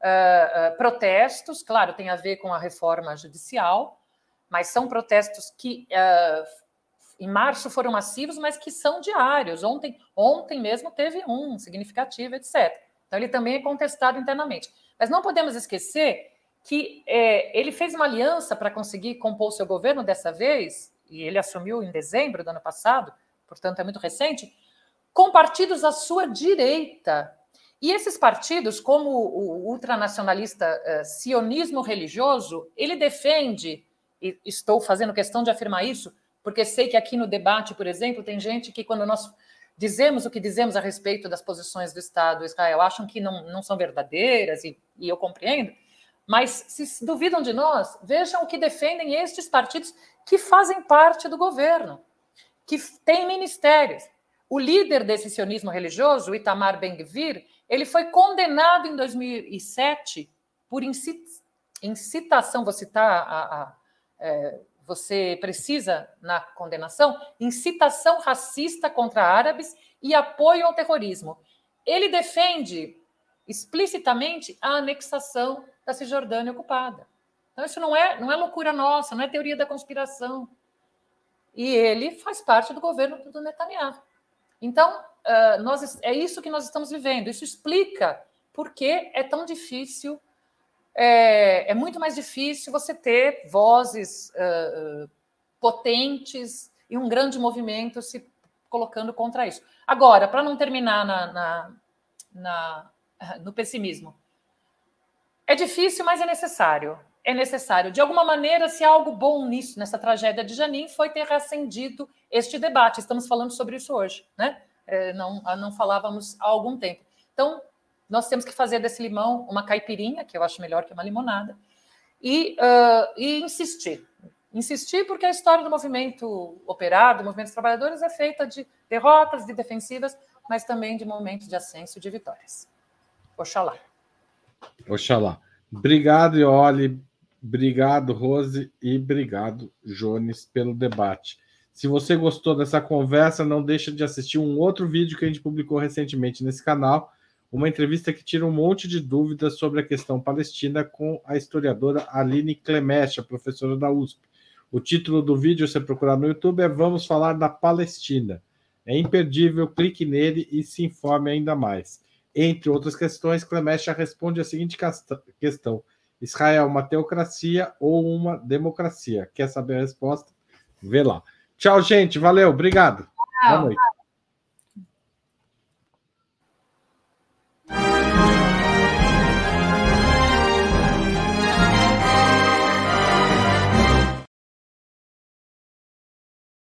C: uh, uh, protestos, claro, tem a ver com a reforma judicial, mas são protestos que em março foram massivos, mas que são diários. Ontem, ontem mesmo teve um significativo, etc. Então ele também é contestado internamente. Mas não podemos esquecer que é, ele fez uma aliança para conseguir compor o seu governo dessa vez, e ele assumiu em dezembro do ano passado, portanto é muito recente, com partidos à sua direita. E esses partidos, como o ultranacionalista uh, sionismo religioso, ele defende, e estou fazendo questão de afirmar isso, porque sei que aqui no debate, por exemplo, tem gente que, quando nós dizemos o que dizemos a respeito das posições do Estado Israel, acham que não, não são verdadeiras, e, e eu compreendo, mas se duvidam de nós, vejam o que defendem estes partidos que fazem parte do governo, que têm ministérios. O líder desse sionismo religioso, Itamar Ben-Gvir, ele foi condenado em 2007 por incitação, vou citar a, a é, você precisa na condenação, incitação racista contra árabes e apoio ao terrorismo. Ele defende explicitamente a anexação da Cisjordânia ocupada. Então, isso não é, não é loucura nossa, não é teoria da conspiração. E ele faz parte do governo do Netanyahu. Então, uh, nós, é isso que nós estamos vivendo. Isso explica por que é tão difícil, é, é muito mais difícil você ter vozes uh, potentes e um grande movimento se colocando contra isso. Agora, para não terminar na, na, na, no pessimismo, é difícil, mas é necessário. É necessário. De alguma maneira, se há algo bom nisso, nessa tragédia de Janin, foi ter reacendido este debate. Estamos falando sobre isso hoje, né? É, não, não falávamos há algum tempo. Então, nós temos que fazer desse limão uma caipirinha, que eu acho melhor que uma limonada, e, uh, e insistir. Insistir porque a história do movimento operário, do movimento dos trabalhadores, é feita de derrotas, de defensivas, mas também de momentos de ascenso e de vitórias. Oxalá.
A: Oxalá. Obrigado, Ioli. Obrigado, Rose. E obrigado, Jones, pelo debate. Se você gostou dessa conversa, não deixa de assistir um outro vídeo que a gente publicou recentemente nesse canal, uma entrevista que tira um monte de dúvidas sobre a questão palestina com a historiadora Aline Clemecha, professora da USP. O título do vídeo, se procurar no YouTube, é Vamos Falar da Palestina. É imperdível, clique nele e se informe ainda mais. Entre outras questões, Clemecha responde a seguinte questão: Israel uma teocracia ou uma democracia? Quer saber a resposta? Vê lá. Tchau, gente. Valeu. Obrigado. Tchau. Boa noite.